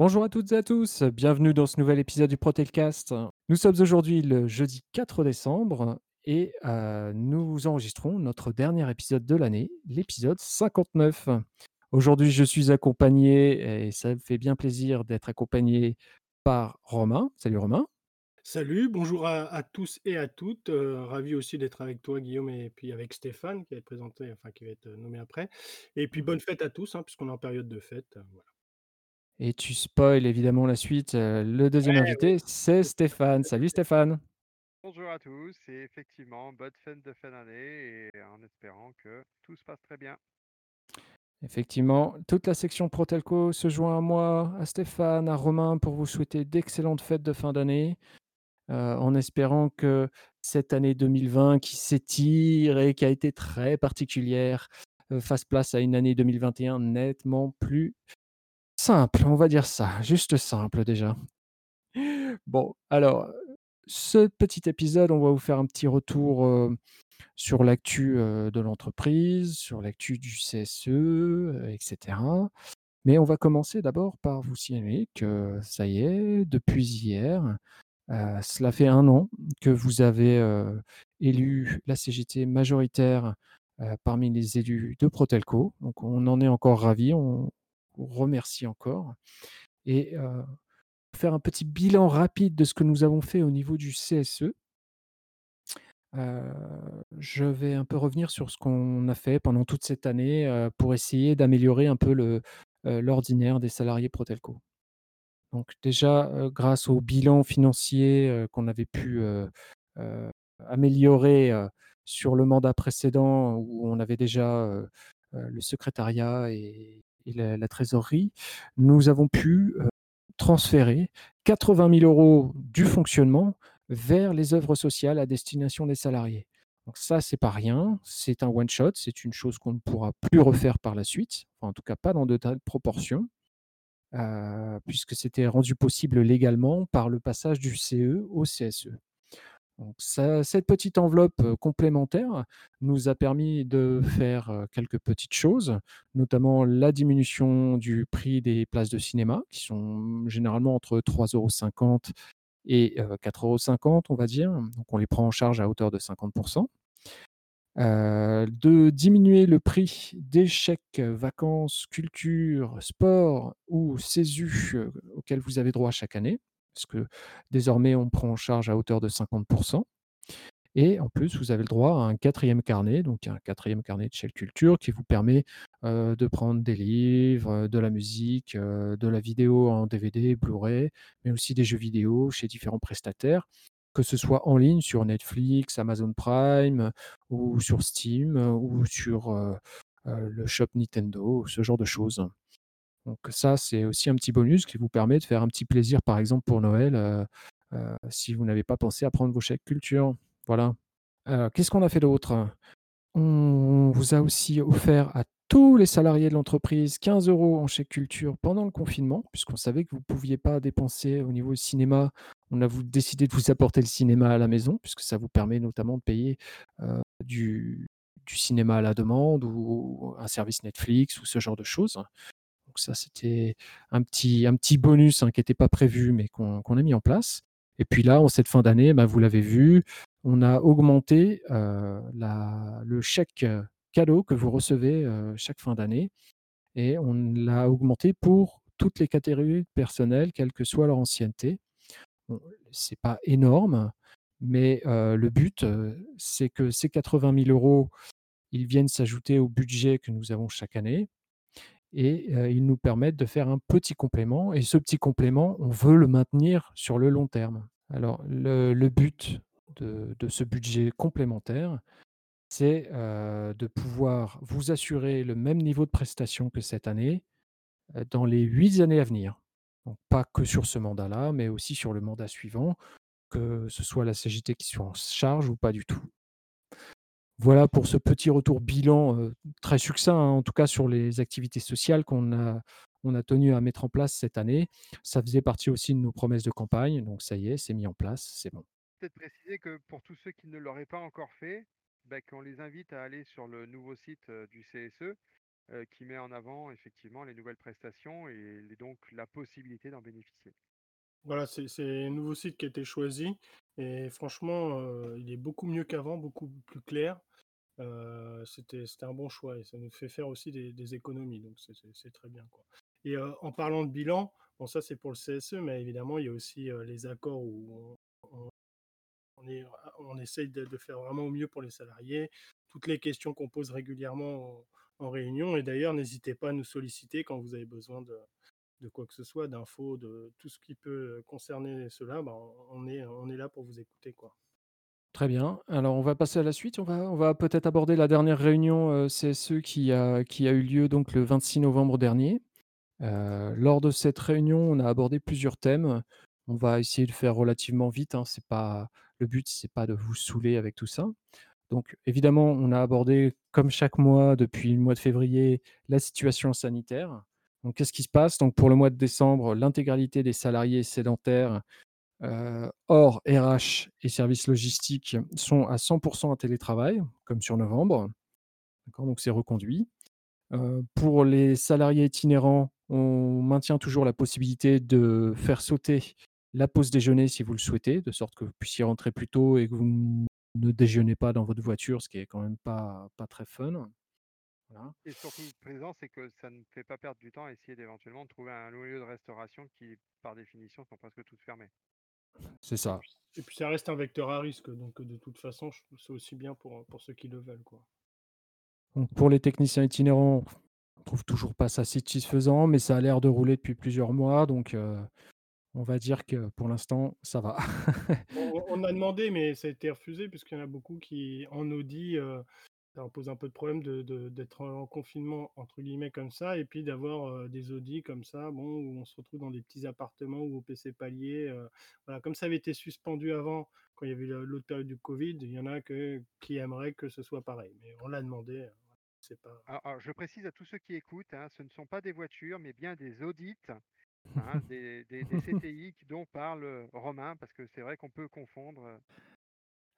Bonjour à toutes et à tous, bienvenue dans ce nouvel épisode du Protelcast. Nous sommes aujourd'hui le jeudi 4 décembre et euh, nous enregistrons notre dernier épisode de l'année, l'épisode 59. Aujourd'hui, je suis accompagné, et ça me fait bien plaisir d'être accompagné par Romain. Salut Romain. Salut, bonjour à, tous et à toutes. euh, ravi aussi d'être avec toi, Guillaume, et puis avec Stéphane qui va être présenté, enfin qui va être nommé après. Et puis bonne fête à tous, hein, puisqu'on est en période de fête. euh, voilà. Et tu spoil évidemment la suite. euh, le deuxième Ouais, oui, invité, c'est Stéphane. Salut Stéphane. Bonjour à tous et effectivement, bonne fin de fin d'année et en espérant que tout se passe très bien. Effectivement, toute la section Protelco se joint à moi, à Stéphane, à Romain pour vous souhaiter d'excellentes fêtes de fin d'année. euh, en espérant que cette année 2020 qui s'étire et qui a été très particulière euh, fasse place à une année 2021 nettement plus simple, on va dire ça, juste simple déjà. Bon, alors, ce petit épisode, on va vous faire un petit retour sur l'actu de l'entreprise, sur l'actu du CSE, etc. Mais on va commencer d'abord par vous signaler que ça y est, depuis hier, euh, cela fait un an que vous avez élu la CGT majoritaire parmi les élus de Protelco. Donc on en est encore ravis, remercie encore. Et faire un petit bilan rapide de ce que nous avons fait au niveau du CSE. je vais un peu revenir sur ce qu'on a fait pendant toute cette année pour essayer d'améliorer un peu l'ordinaire des salariés Protelco. Donc déjà, grâce au bilan financier, qu'on avait pu, améliorer, sur le mandat précédent où on avait déjà, le secrétariat et et la trésorerie, nous avons pu, heu, transférer 80 000 euros du fonctionnement vers les œuvres sociales à destination des salariés. Donc ça, c'est pas rien, c'est un one shot, c'est une chose qu'on ne pourra plus refaire par la suite, en tout cas pas dans de telles proportions heu, puisque c'était rendu possible légalement par le passage du CE au CSE. Cette petite enveloppe, complémentaire nous a permis de faire, quelques petites choses, notamment la diminution du prix des places de cinéma qui sont généralement entre 3,50 € et heu, 4,50 €, on va dire. Donc on les prend en charge à hauteur de 50 Heu, de diminuer le prix des chèques vacances, culture, sport ou CESU, auxquels vous avez droit chaque année. Parce que désormais, on prend en charge à hauteur de 50% et en plus, vous avez le droit à un quatrième carnet, donc un quatrième carnet de chèque culture qui vous permet, de prendre des livres, de la musique, de la vidéo en DVD, Blu-ray, mais aussi des jeux vidéo chez différents prestataires que ce soit en ligne sur Netflix, Amazon Prime, ou sur Steam, ou sur, le shop Nintendo, ce genre de choses. Donc ça, c'est aussi un petit bonus qui vous permet de faire un petit plaisir, par exemple, pour Noël, heu heu, si vous n'avez pas pensé à prendre vos chèques culture. Voilà. Heu, qu'est-ce qu'on a fait d'autre? On vous a aussi offert à tous les salariés de l'entreprise 15 euros en chèque culture pendant le confinement, puisqu'on savait que vous ne pouviez pas dépenser au niveau cinéma. On a décidé de vous apporter le cinéma à la maison, puisque ça vous permet notamment de payer, du du cinéma à la demande ou un service Netflix ou ce genre de choses. Ça, c'était un petit bonus, hein, qui n'était pas prévu, mais qu'on a mis en place. Et puis là, en cette fin d'année, bah, vous l'avez vu, on a augmenté, la le chèque, cadeau que vous recevez, heu, chaque fin d'année et on l'a augmenté pour toutes les catégories de personnel, quelle que soit leur ancienneté. Bon, c'est pas énorme, mais heu, le but, c'est que ces 80 000 €, ils viennent s'ajouter au budget que nous avons chaque année et ils nous permettent de faire un petit complément et ce petit complément, on veut le maintenir sur le long terme. Alors le but de ce budget complémentaire, c'est, de pouvoir vous assurer le même niveau de prestation que cette année, dans les 8 années à venir. Donc pas que sur ce mandat-là, mais aussi sur le mandat suivant, que ce soit la CGT qui soit en charge ou pas du tout. Voilà pour ce petit retour bilan, heu, très succinct, hein, en tout cas sur les activités sociales qu'on a on a tenu à mettre en place cette année. Ça faisait partie aussi de nos promesses de campagne, donc ça y est, c'est mis en place, c'est bon. Peut-être préciser que pour tous ceux qui ne l'auraient pas encore fait, bah, qu'on les invite à aller sur le nouveau site euh, du CSE heu, qui met en avant effectivement les nouvelles prestations et les donc la possibilité d'en bénéficier. Voilà, c'est un nouveau site qui a été choisi et franchement, il est beaucoup mieux qu'avant, beaucoup plus clair. Heu, c'était un bon choix et ça nous fait faire aussi des économies, donc c'est très bien, quoi et heu, en parlant de bilan, bon ça c'est pour le CSE, mais évidemment il y a aussi, heu, les accords où on est on essaye de faire vraiment au mieux pour les salariés. Toutes les questions qu'on pose régulièrement en réunion et d'ailleurs n'hésitez pas à nous solliciter quand vous avez besoin de de quoi que ce soit, d'infos, de tout ce qui peut concerner cela, ben, on est on est là pour vous écouter, quoi. Très bien. Alors on va passer à la suite. On va on va peut-être aborder la dernière réunion, heu, CSE qui a qui a eu lieu donc le 26 novembre dernier. Heu, lors de cette réunion, on a abordé plusieurs thèmes. On va essayer de faire relativement vite, hein, c'est pas le but, c'est pas de vous saouler avec tout ça. Donc évidemment, on a abordé, comme chaque mois depuis le mois de février, la situation sanitaire. Donc qu'est-ce qui se passe? Donc pour le mois de décembre, l'intégralité des salariés sédentaires, heu, hors RH et services logistiques, sont à 100% en télétravail, comme sur novembre. Donc c'est reconduit. Heu, pour les salariés itinérants, on maintient toujours la possibilité de faire sauter la pause déjeuner si vous le souhaitez, de sorte que vous puissiez rentrer plus tôt et que vous ne déjeunez pas dans votre voiture, ce qui est quand même pas pas très fun. Voilà, Et surtout présent, c'est que ça ne fait pas perdre du temps à essayer d'éventuellement de trouver un lieu de restauration qui, par définition, sont presque toutes fermées. C'est ça. et puis ça reste un vecteur à risque, donc de toute façon, je trouve c'est aussi bien pour, pour ceux qui le veulent, quoi. Donc pour les techniciens itinérants, on trouve toujours pas ça satisfaisant, mais ça a l'air de rouler depuis plusieurs mois, donc heu, on va dire que pour l'instant, ça va. On on a demandé, mais ça a été refusé puisqu'il y en a beaucoup qui en audit, heu, ça leur pose un peu de problème de de d'être en «confinement» entre guillemets comme ça et puis d'avoir, des audits comme ça, bon, où on se retrouve dans des petits appartements ou au PC palier, voilà. Comme ça avait été suspendu avant, quand il y avait l'autre période du covid, il y en a que qui aimeraient que ce soit pareil, mais on l'a demandé, pas Alors, alors, je précise à tous ceux qui écoutent, hein, ce ne sont pas des voitures, mais bien des audits, hein, des, des, des CTI dont parle euh, Romain, parce que c'est vrai qu'on peut confondre.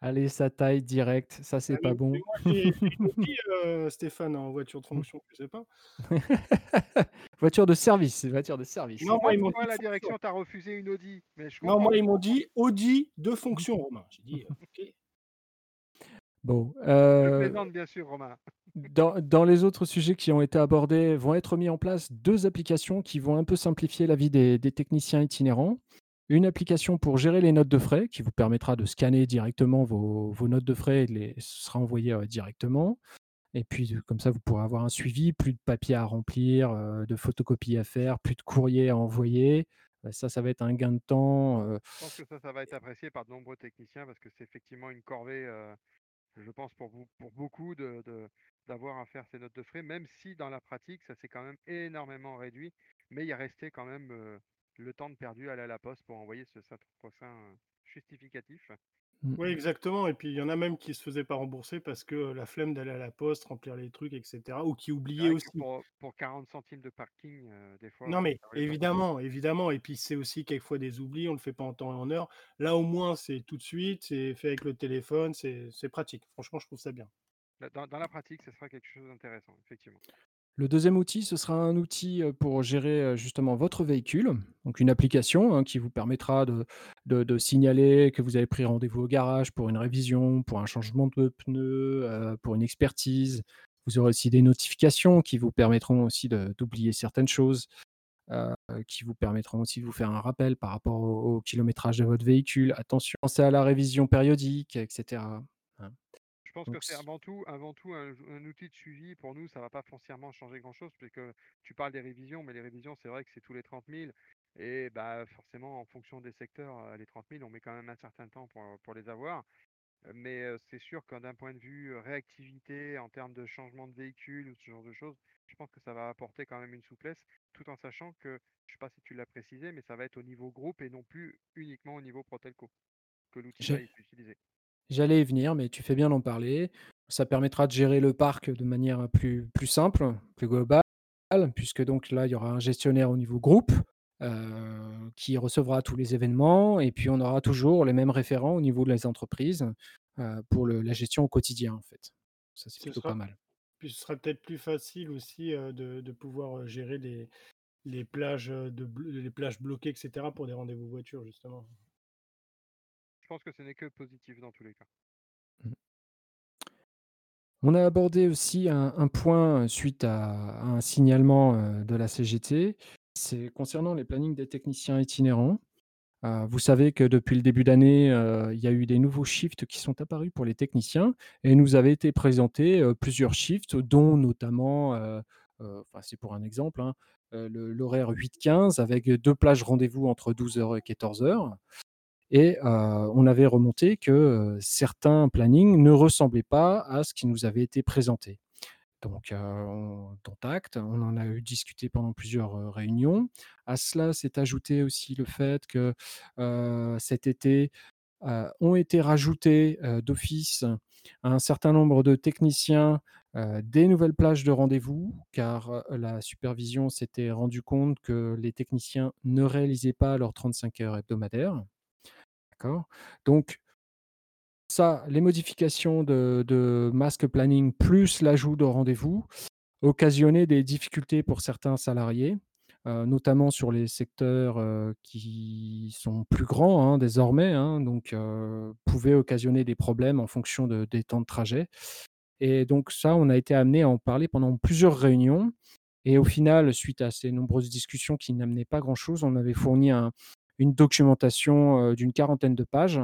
Euh, Allez, ça taille direct, ça ah c'est mais pas mais bon. moi j'ai j'ai une Audi, heu, Stéphane, en voiture de fonction, tu sais pas? Voiture de service, c'est voiture de service. Non, moi ils m'ont la direction t'a refusé une Audi, mais je Non, moi ils m'ont dit Audi de fonction, Romain. J'ai dit: «OK». Bon, Je heu, plaisante bien sûr, Romain. dans dans les autres sujets qui ont été abordés, vont être mis en place 2 applications qui vont un peu simplifier la vie des des techniciens itinérants. Une application pour gérer les notes de frais, qui vous permettra de scanner directement vos notes de frais et de les ce heu, directement. Et puis, comme ça, vous pourrez avoir un suivi, plus de papier à remplir, heu, de photocopies à faire, plus de courrier à envoyer. Heu, ça, ça va être un gain de temps, heu Je pense que ça, ça va être apprécié par de nombreux techniciens parce que c'est effectivement une corvée, euh, je pense, pour, beaucoup d'avoir à faire ces notes de frais, même si dans la pratique, ça s'est quand même énormément réduit, mais il a resté quand même euh, le temps de perdu à aller à la poste pour envoyer ce prochain euh, justificatif. mmh. Oui, exactement et puis il y en a même qui se faisaient pas rembourser parce que, la flemme d'aller à la poste, remplir les trucs et cetera ou qui oubliaient aussi. pour, pour 40 centimes de parking, euh, des fois, Non mais évidemment, évidemment et puis c'est aussi quelquefois des oublis, on le fait pas en temps et en heure. Là, au moins, c'est tout de suite, c'est fait avec le téléphone, c'est c'est pratique. Franchement, je trouve ça bien. Dans la pratique, ce sera quelque chose d'intéressant, effectivement. Le deuxième outil, ce sera un outil, pour gérer, justement votre véhicule. Donc une application, hein, qui vous permettra de signaler que vous avez pris rendez-vous au garage pour une révision, pour un changement de pneus, heu, pour une expertise. Vous aurez aussi des notifications qui vous permettront aussi d'oublier certaines choses, qui vous permettront aussi de vous faire un rappel par rapport au au kilométrage de votre véhicule. Attention, pensez à la révision périodique et cetera, hein. Je pense que c'est avant tout, avant tout un, un outil de suivi. Pour nous, ça va pas foncièrement changer grand-chose, puisque tu parles des révisions, mais les révisions, c'est vrai que c'est tous les 30 000. Et bah, forcément, en fonction des secteurs, les 30 000, on met quand même un certain temps pour, pour les avoir. Mais c'est sûr que d'un point de vue réactivité, en termes de changement de véhicule ou ce genre de choses, je pense que ça va apporter quand même une souplesse, tout en sachant que, je sais pas si tu l'as précisé, mais ça va être au niveau groupe et non plus uniquement au niveau Protelco que l'outil va être utilisé. J'allais y venir, mais tu fais bien d'en parler. Ça permettra de gérer le parc de manière plus plus simple, plus globale, puisque donc là, il y aura un gestionnaire au niveau groupe, qui recevra tous les événements et puis on aura toujours les mêmes référents au niveau de les entreprises, pour le la gestion au quotidien, en fait. Ça, c'est Ce plutôt pas mal. Puis ce sera peut-être plus facile aussi, de de pouvoir, gérer les les plages, de les plages bloquées et cetera pour des rendez-vous voiture justement. Que ce n'est que positif dans tous les cas. Mmh. On a abordé aussi un point, heu, suite à un signalement, heu, de la CGT. C'est concernant les plannings des techniciens itinérants. Heu, vous savez que depuis le début d'année, il y a eu des nouveaux shifts qui sont apparus pour les techniciens et nous avait été présenté, heu, plusieurs shifts dont notamment, c'est pour un exemple, hein, l'horaire 8-15 avec 2 plages rendez-vous entre 12:00 et 14:00 et heu, on avait remonté que, heu, certains plannings ne ressemblaient pas à ce qui nous avait été présenté. Donc, heu, on dont acte, on en a eu discuté pendant plusieurs, réunions. À cela s'est ajouté aussi le fait que, cet été, ont été rajoutés, d'office un certain nombre de techniciens, des nouvelles plages de rendez-vous car, la supervision s'était rendue compte que les techniciens ne réalisaient pas leurs 35 heures hebdomadaires. Donc ça, les modifications de Mask Planning plus l'ajout de rendez-vous occasionnaient des difficultés pour certains salariés, heu, notamment sur les secteurs, heu, qui sont plus grands, hein, désormais, hein, donc heu, pouvaient occasionner des problèmes en fonction de des temps de trajet. Et donc ça, on a été amenés à en parler pendant plusieurs réunions. Et au final, suite à ces nombreuses discussions qui n'amenaient pas grand chose, on avait fourni un une documentation, d'une quarantaine de pages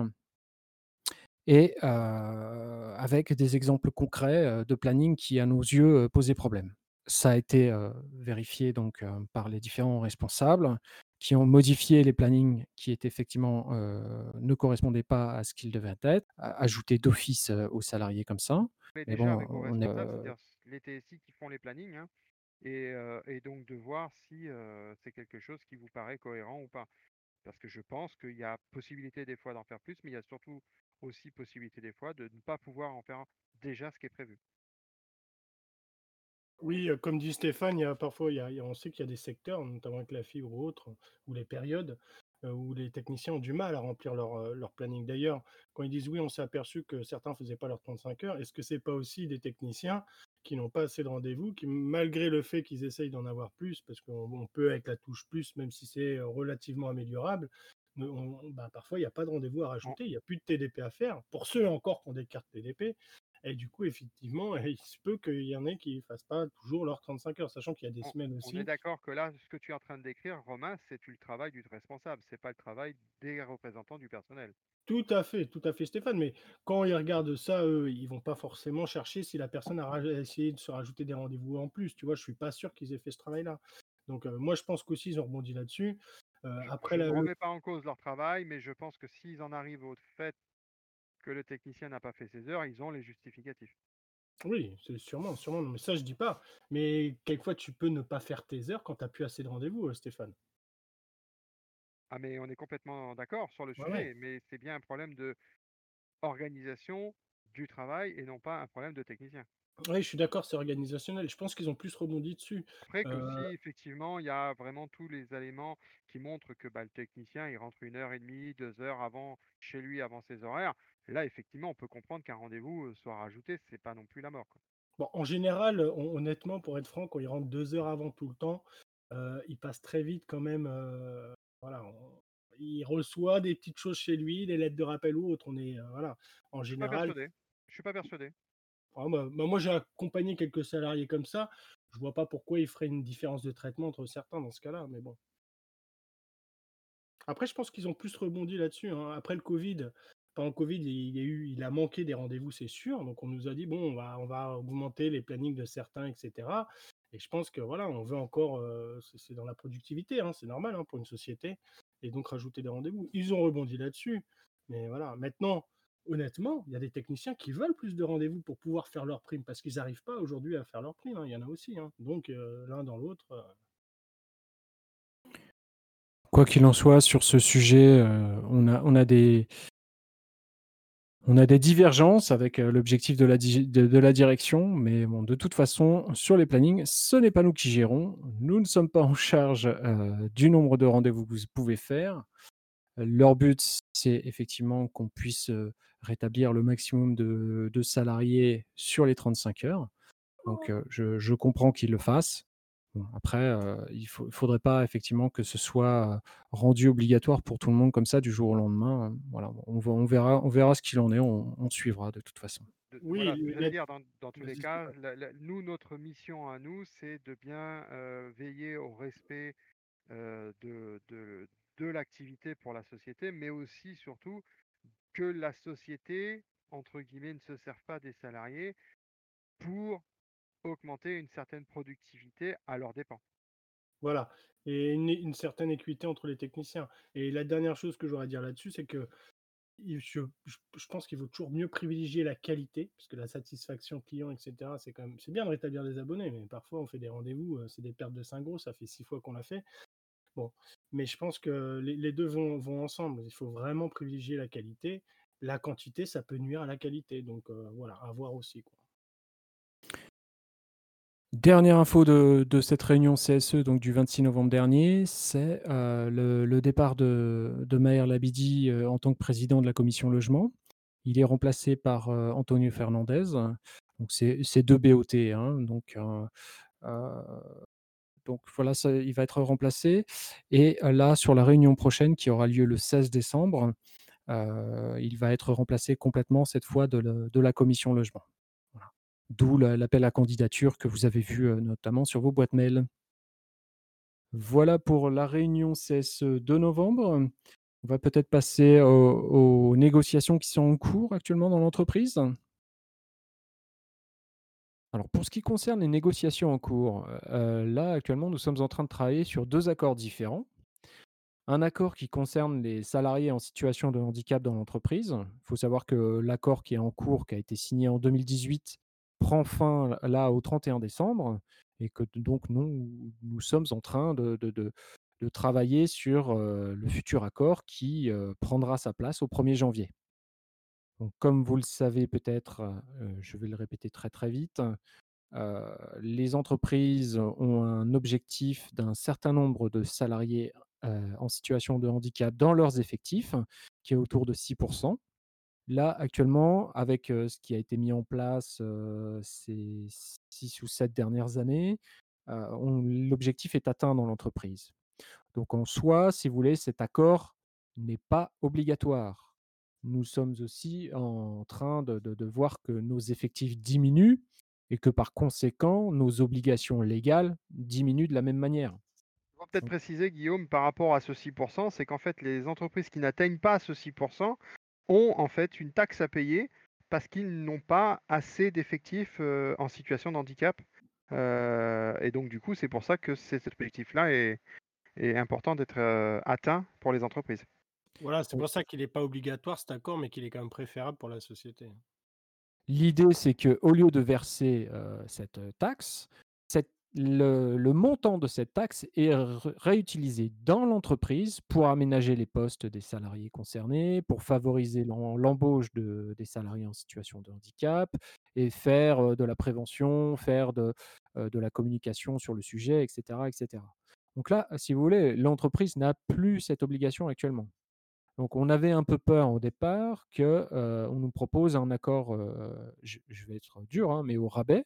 et avec des exemples concrets, de planning qui, à nos yeux, posaient problème. Ça a été, vérifié donc par les différents responsables qui ont modifié les plannings qui étaient effectivement, ne correspondaient pas à ce qu'ils devaient être, a ajoutés d'office, aux salariés comme ça. Mais Mais déjà bon, avec on est, les TSI qui font les plannings, hein et donc de voir si, c'est quelque chose qui vous paraît cohérent ou pas. Parce que je pense qu'il y a possibilité des fois d'en faire plus, mais il y a surtout aussi possibilité des fois de ne pas pouvoir en faire déjà ce qui est prévu. Oui, heu, comme dit Stéphane, il y a parfois on sait qu'il y a des secteurs, notamment avec la fibre ou autre, ou les périodes, où les techniciens ont du mal à remplir leur, heu, leur planning. D'ailleurs, quand ils disent: «Oui, on s'est aperçu que certains faisaient pas leurs 35 heures», est-ce que c'est pas aussi des techniciens qui n'ont pas assez de rendez-vous, qui malgré le fait qu'ils essayent d'en avoir plus, parce qu'on on peut avec la touche plus, même si c'est, heu, relativement améliorable, ne on bah, parfois il y a pas de rendez-vous à En rajouter, il y a plus de TDP à faire, pour ceux encore qui ont des cartes TDP et du coup effectivement, il se peut qu'il y en ait qui fassent pas toujours leurs 35 heures, sachant qu'il y a des on semaines on est aussi d'accord que là, ce que tu es en train de décrire, Romain, c'est le travail du responsable, c'est pas le travail des représentants du personnel. tout à fait, tout à fait Stéphane, mais quand ils regardent ça, eux, ils vont pas forcément chercher si la personne a essayé de se rajouter des rendez-vous en plus, tu vois? Je suis pas sûr qu'ils aient fait ce travail-là. Donc heu, moi je pense qu'aussi ils ont rebondi là-dessus. Je après je ne remets pas en cause leur travail, mais je pense que s'ils en arrivent au fait que le technicien n'a pas fait ses heures, ils ont les justificatifs. oui, c'est sûrement, sûrement, mais ça je dis pas, mais quelquefois tu peux ne pas faire tes heures quand tu as plus assez de rendez-vous, heu, Stéphane. Ah mais on est complètement d'accord sur le ouais. sujet, mais c'est bien un problème de organisation du travail et non pas un problème de technicien. Oui, je suis d'accord, c'est organisationnel. Je pense qu'ils ont plus rebondi dessus. Après que Heu, si effectivement il y a vraiment tous les éléments qui montrent que, bah, le technicien il rentre une heure et demie, 2 heures avant chez lui, avant ses horaires, là effectivement on peut comprendre qu'un rendez-vous, soit rajouté, c'est pas non plus la mort, quoi. bon, en général, hon honnêtement, pour être franc, quand ils rentrent 2 heures avant tout le temps, il passe très vite quand même, voilà, on il reçoit des petites choses chez lui, des lettres de rappel ou autre. On est, voilà, en Je pas général je suis pas persuadé. ah bah bah, moi, j'ai accompagné quelques salariés comme ça. Je vois pas pourquoi il ferait une différence de traitement entre certains dans ce cas-là, mais bon. Après, je pense qu'ils ont plus rebondi là-dessus, hein. Après le covid, pendant le covid, il a manqué des rendez-vous, c'est sûr. Donc on nous a dit: «Bon, on va augmenter les plannings de certains et cetera» et je pense que voilà, on veut encore, heu, c'est dans la productivité, hein, c'est normal, hein, pour une société et donc rajouter des rendez-vous. Ils ont rebondi là-dessus, mais voilà. Maintenant, honnêtement, il y a des techniciens qui veulent plus de rendez-vous pour pouvoir faire leurs primes parce qu'ils n'arrivent pas aujourd'hui à faire leurs primes, hein, il y en a aussi. Donc heu, l'un dans l'autre, heu Quoi qu'il en soit, sur ce sujet, on a des on a des divergences avec, heu, l'objectif de la digi de de la direction, mais bon, de toute façon, sur les plannings, ce n'est pas nous qui gérons. Nous ne sommes pas en charge, heu, du nombre de rendez-vous que vous pouvez faire. Leur but, c'est effectivement qu'on puisse, heu, rétablir le maximum de de salariés sur les 35 heures. Donc je comprends qu'ils le fassent. Bon après, heu, il faut faudrait pas effectivement que ce soit, heu, rendu obligatoire pour tout le monde comme ça du jour au lendemain, heu, voilà. On va on verra on verra ce qu'il en est, on on suivra de toute façon. De Oui, voilà, j'allais la dire dans dans tous les je cas, t'écoute. la la nous, notre mission à nous, c'est de bien, veiller au respect, de de de l'activité pour la société, mais aussi surtout que la société, entre guillemets, «ne se serve pas des salariés» pour augmenter une certaine productivité à leurs dépens. Voilà et une certaine équité entre les techniciens et la dernière chose que j'aurais à dire là-dessus, c'est que je pense qu'il vaut toujours mieux privilégier la qualité, parce que la satisfaction client et cetera, c'est quand même c'est bien de rétablir des abonnés, mais parfois on fait des rendez-vous, heu, c'est des pertes de 5 euros, ça fait 6 fois qu'on l'a fait. Bon, mais je pense que les 2 vont vont ensemble. Il faut vraiment privilégier la qualité. La quantité, ça peut nuire à la qualité, donc heu, voilà, à voir aussi. Dernière info de cette réunion CSE donc du 26 novembre dernier, c'est, heu, le départ de de Maher Labidi, heu, en tant que président de la commission logement. Il est remplacé par, heu, Antonio Fernandez. Donc c'est 2 BOT, hein, donc voilà, il va être remplacé et là, sur la réunion prochaine qui aura lieu le 16 décembre, il va être remplacé complètement cette fois de la commission logement. D'où la l'appel à candidature que vous avez vu, heu, notamment sur vos boîtes mail. Voilà pour la réunion CSE de novembre. On va peut-être passer aux négociations qui sont en cours actuellement dans l'entreprise. Alors pour ce qui concerne les négociations en cours, heu là actuellement nous sommes en train de travailler sur 2 accords différents. Un accord qui concerne les salariés en situation de handicap dans l'entreprise. Il faut savoir que l'accord qui est en cours, qui a été signé en 2018, prend fin là au 31 décembre et que donc nous nous sommes en train de de de travailler sur, le futur accord qui, prendra sa place au 1er janvier. Comme vous le savez peut-être, je vais le répéter très, très vite, les entreprises ont un objectif d'un certain nombre de salariés, en situation de handicap dans leurs effectifs, qui est autour de 6 Là, actuellement, avec, ce qui a été mis en place, ces 6 ou 7 dernières années, on l'objectif est atteint dans l'entreprise. Donc en soi, si vous voulez, cet accord n'est pas obligatoire. Nous sommes aussi en train de de de voir que nos effectifs diminuent et que par conséquent, nos obligations légales diminuent de la même manière. Il faut peut-être préciser, Guillaume, par rapport à ce 6% c'est qu'en fait, les entreprises qui n'atteignent pas ce 6 ont en fait une taxe à payer parce qu'ils n'ont pas assez d'effectifs, heu, en situation de handicap. Heu et donc du coup, c'est pour ça que cet objectif-là est est important d'être, heu, atteint pour les entreprises. Voilà, c'est pour ça qu'il est pas obligatoire cet accord, mais qu'il est quand même préférable pour la société. L'idée, c'est qu'au lieu de verser, cette, taxe, cette le montant de cette taxe est réutilisé dans l'entreprise pour aménager les postes des salariés concernés, pour favoriser l'em l'embauche de des salariés en situation de handicap et faire, de la prévention, faire de, la communication sur le sujet et cetera et cetera. Donc là, si vous voulez, l'entreprise n'a plus cette obligation actuellement. Donc on avait un peu peur au départ que, heu, on nous propose un accord, je vais être dur, hein, mais au rabais.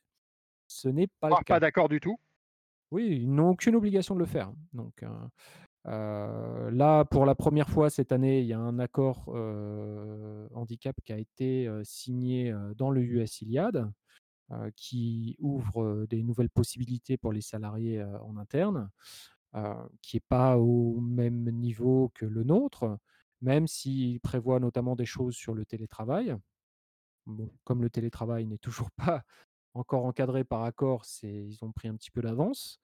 Ce n'est pas le pas cas. d'accord du tout. Oui, ils n'ont aucune obligation de le faire. Donc, heu heu, là, pour la première fois cette année, il y a un accord, heu, handicap qui a été, signé, dans le US ILIAD, qui ouvre, des nouvelles possibilités pour les salariés, en interne. qui est pas au même niveau que le nôtre, même s'il prévoit notamment des choses sur le télétravail. Bon, comme le télétravail n'est toujours pas encore encadré par accord, ils ont pris un petit peu d'avance.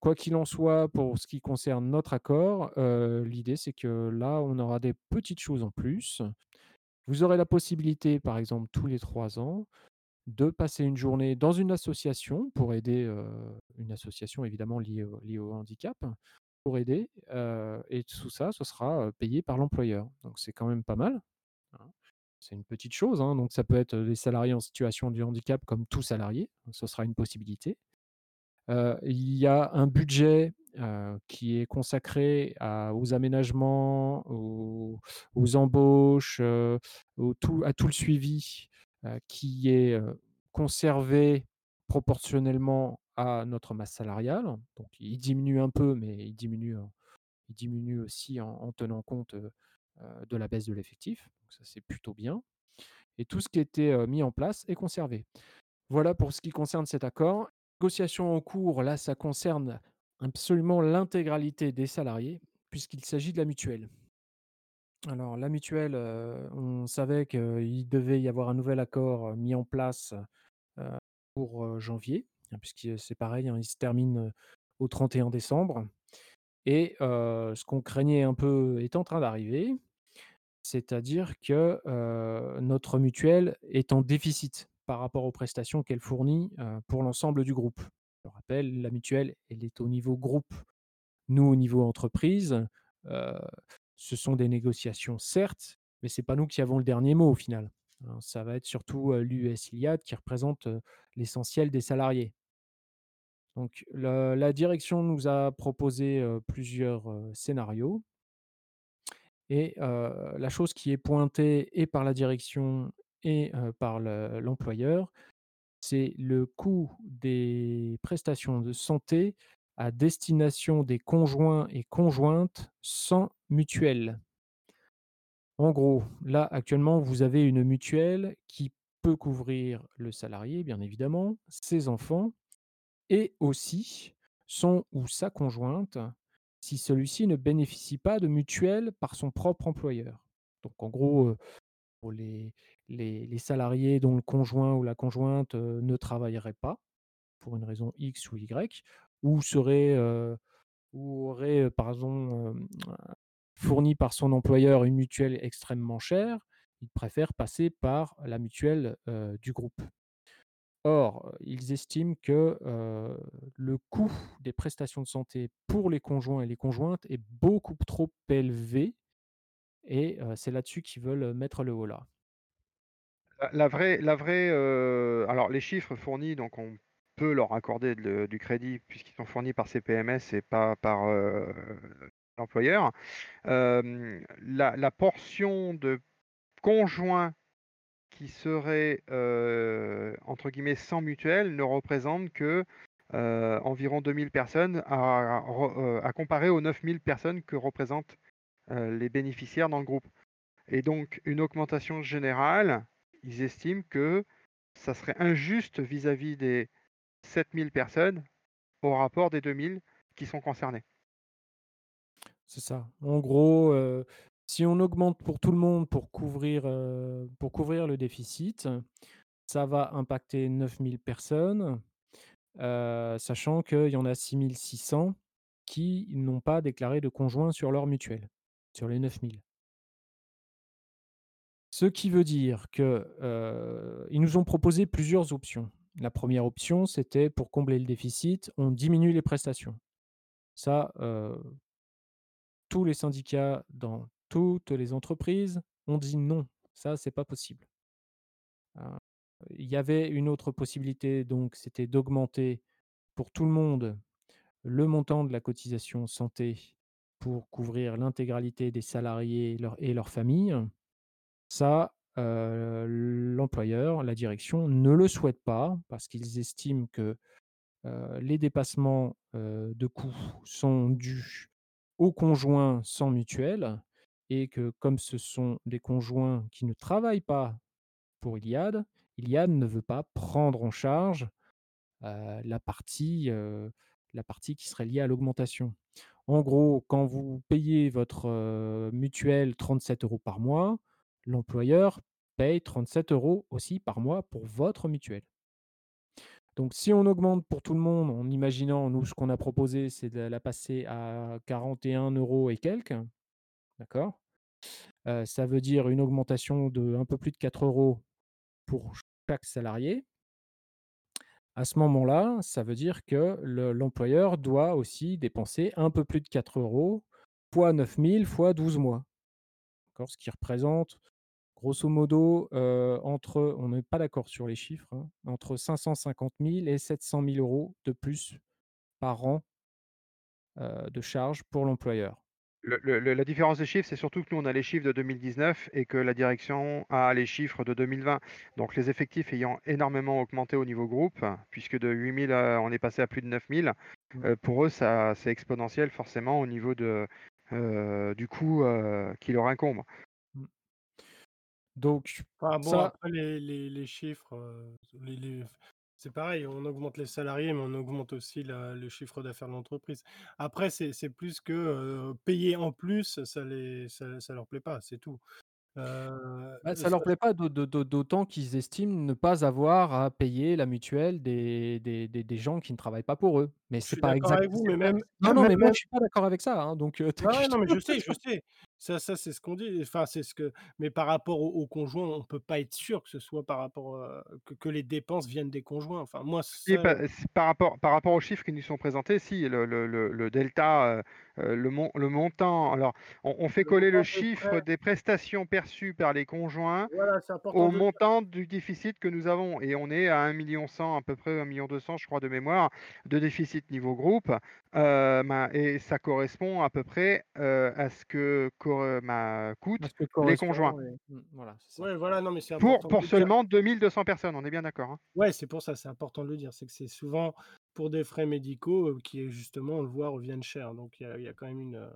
Quoi qu'il en soit, pour ce qui concerne notre accord, l'idée c'est que là, on aura des petites choses en plus. Vous aurez la possibilité, par exemple, tous les 3 ans, de passer une journée dans une association pour aider, une association évidemment liée au handicap, pour aider, et tout ça, ce sera, payé par l'employeur. Donc c'est quand même pas mal. C'est une petite chose, hein, donc ça peut être, les salariés en situation de handicap comme tout salarié, ce sera une possibilité. Il y a un budget, qui est consacré aux aménagements, aux embauches, à tout le suivi, qui est, conservé proportionnellement à notre masse salariale. Donc il diminue un peu, mais il diminue, diminue aussi en en tenant compte, de la baisse de l'effectif. Ça, c'est plutôt bien et tout ce qui était, heu, mis en place est conservé. Voilà pour ce qui concerne cet accord. Négociation en cours, là, ça concerne absolument l'intégralité des salariés puisqu'il s'agit de la mutuelle. Alors la mutuelle, heu, on savait qu'il devait y avoir un nouvel accord, mis en place, pour, janvier, hein, puisque c'est pareil, hein, il se termine, au 31 décembre et ce qu'on craignait un peu est en train d'arriver. C'est-à-dire que, notre mutuelle est en déficit par rapport aux prestations qu'elle fournit, pour l'ensemble du groupe. Je rappelle, la mutuelle, elle est au niveau groupe. Nous, au niveau entreprise, ce sont des négociations certes, mais c'est pas nous qui avons le dernier mot au final, hein. Ça va être surtout, heu, l'US-Iliad qui représente, l'essentiel des salariés. Donc la direction nous a proposé, plusieurs, scénarios et la chose qui est pointée et par la direction et par le l'employeur, c'est le coût des prestations de santé à destination des conjoints et conjointes sans mutuelle. En gros, là, actuellement, vous avez une mutuelle qui peut couvrir le salarié, bien évidemment, ses enfants et aussi son ou sa conjointe, si celui-ci ne bénéficie pas de mutuelle par son propre employeur. Donc en gros, heu, pour les les salariés dont le conjoint ou la conjointe, heu, ne travaillerait pas, pour une raison X ou Y, ou serait, heu, ou aurait, pardon, hem, fourni par son employeur une mutuelle extrêmement chère, il préfère passer par la mutuelle, du groupe. Or, ils estiment que, le coût des prestations de santé pour les conjoints et les conjointes est beaucoup trop élevé et c'est là-dessus qu'ils veulent, mettre le holà. La la vraie la vraie, alors les chiffres fournis, donc on peut leur accorder de du crédit puisqu'ils sont fournis par CPMS et pas par, l'employeur. La portion de conjoints qui seraient, heu, entre guillemets «sans mutuelle» ne représente que, heu, environ 2 000 personnes heu, à comparer aux 9 000 personnes que représentent, les bénéficiaires dans le groupe et donc une augmentation générale, ils estiment que ça serait injuste vis-à-vis des 7 000 personnes au rapport des 2 000 qui sont concernées. C'est ça. En gros, si on augmente pour tout le monde pour couvrir, heu, pour couvrir le déficit, ça va impacter 9 000 personnes, heu, sachant qu'il y en a 6 600 qui n'ont pas déclaré de conjoint sur leur mutuelle, sur les 9 000. Ce qui veut dire que, heu, ils nous ont proposé plusieurs options. La première option, c'était pour combler le déficit, on diminue les prestations. Ça, tous les syndicats dans toutes les entreprises ont dit: «Non, ça, c'est pas possible». Hein, il y avait une autre possibilité, donc c'était d'augmenter pour tout le monde le montant de la cotisation santé pour couvrir l'intégralité des salariés et leurs familles. Ça, heu, l'employeur, la direction ne le souhaite pas parce qu'ils estiment que, heu, les dépassements, heu, de coûts sont dus aux conjoints sans mutuelle et que comme ce sont des conjoints qui ne travaillent pas pour Iliad, Iliad ne veut pas prendre en charge, la partie, la partie qui serait liée à l'augmentation. En gros, quand vous payez votre, mutuelle 37 euros par mois, l'employeur paye 37 euros aussi par mois pour votre mutuelle. Donc si on augmente pour tout le monde en imaginant, nous, ce qu'on a proposé, c'est de la passer à 41 euros et quelques, d'accord? Ça veut dire une augmentation de un peu plus de 4 euros pour chaque salarié. À ce moment-là, ça veut dire que le l'employeur doit aussi dépenser un peu plus de 4 euros fois 9 000 fois 12 mois. Ce qui représente grosso modo, entre on n'est pas d'accord sur les chiffres, hein, entre 550 000 et 700 000 euros de plus par an, de charges pour l'employeur. Le la différence de chiffres, c'est surtout que nous, on a les chiffres de 2019 et que la direction a les chiffres de 2020. Donc les effectifs ayant énormément augmenté au niveau groupe, puisque de 8 000, heu, on est passé à plus de 9 000, Mmh. heu, pour eux, ça c'est exponentiel forcément au niveau de, heu, du coût, heu, qui leur incombe. Mmh. Donc Enfin bon, ça après les les les chiffres, heu, les les f c'est pareil, on augmente les salariés, mais on augmente aussi la le chiffre d'affaires de l'entreprise. Après, c'est plus que, payer en plus, ça les ça ça leur plaît pas, c'est tout. Heu, bah, ça leur plaît pas d'au d'au d'au d'autant qu'ils estiment ne pas avoir à payer la mutuelle des des des des gens qui ne travaillent pas pour eux. Mais c'est pas d'accord exact avec vous, c'est mais pas même non, non, même mais moi même je suis pas d'accord avec ça, hein, donc non, mais je sais, je sais. Ça ça, c'est ce qu'on dit, enfin, c'est ce que mais par rapport aux aux conjoints, on peut pas être sûr que ce soit par rapport, heu, que que les dépenses viennent des conjoints. Enfin, moi, ça par rapport par rapport aux chiffres qui nous sont présentés, si le le le le delta, heu heu, le mon le montant alors on on fait le coller le chiffre des prestations perçues par les conjoints voilà, au montant du déficit que nous avons et on est à 1 100 000 à peu près, 1 200 000 je crois de mémoire, de déficit niveau groupe. Heu, ben et ça correspond à peu près, heu, à ce que co ben, À coûtent ce que les conjoints. correspond et mmh, voilà, c'est ça. Ouais, voilà, non, mais c'est Pour important de pour le dire. seulement 2 200 personnes, on est bien d'accord, hein? Ouais, c'est pour ça, c'est important de le dire. C'est que c'est souvent pour des frais médicaux, heu, qui, justement, on le voit, reviennent cher. Donc il y a il y a quand même une, heu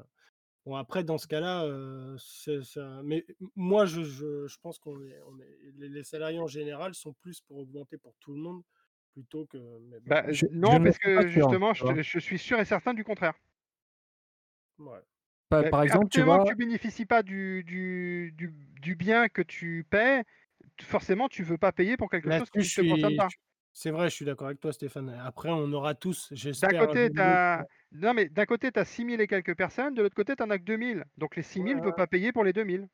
bon après dans ce cas-là, heu, c'est ça mais m moi je je je pense qu'on est on est les les salariés en général sont plus pour augmenter pour tout le monde plutôt que mais bon, Bah, Je je non, ne parce que sûr, justement, tu je je suis sûr et certain du contraire. ouais. Par exemple, tu vois tu bénéficies pas du du du du bien que tu paies, forcément, tu veux pas payer pour quelque chose qui je ne te concerne pas. je c'est vrai, je suis d'accord avec toi Stéphane. Après on aura tous, D'un j'espère, côté, non, mais d'un côté, tu as 6 000 et quelques personnes, de l'autre côté, tu en as que 2 000. Donc les 6 ouais, 000 veulent ouais. pas payer pour les 2 000.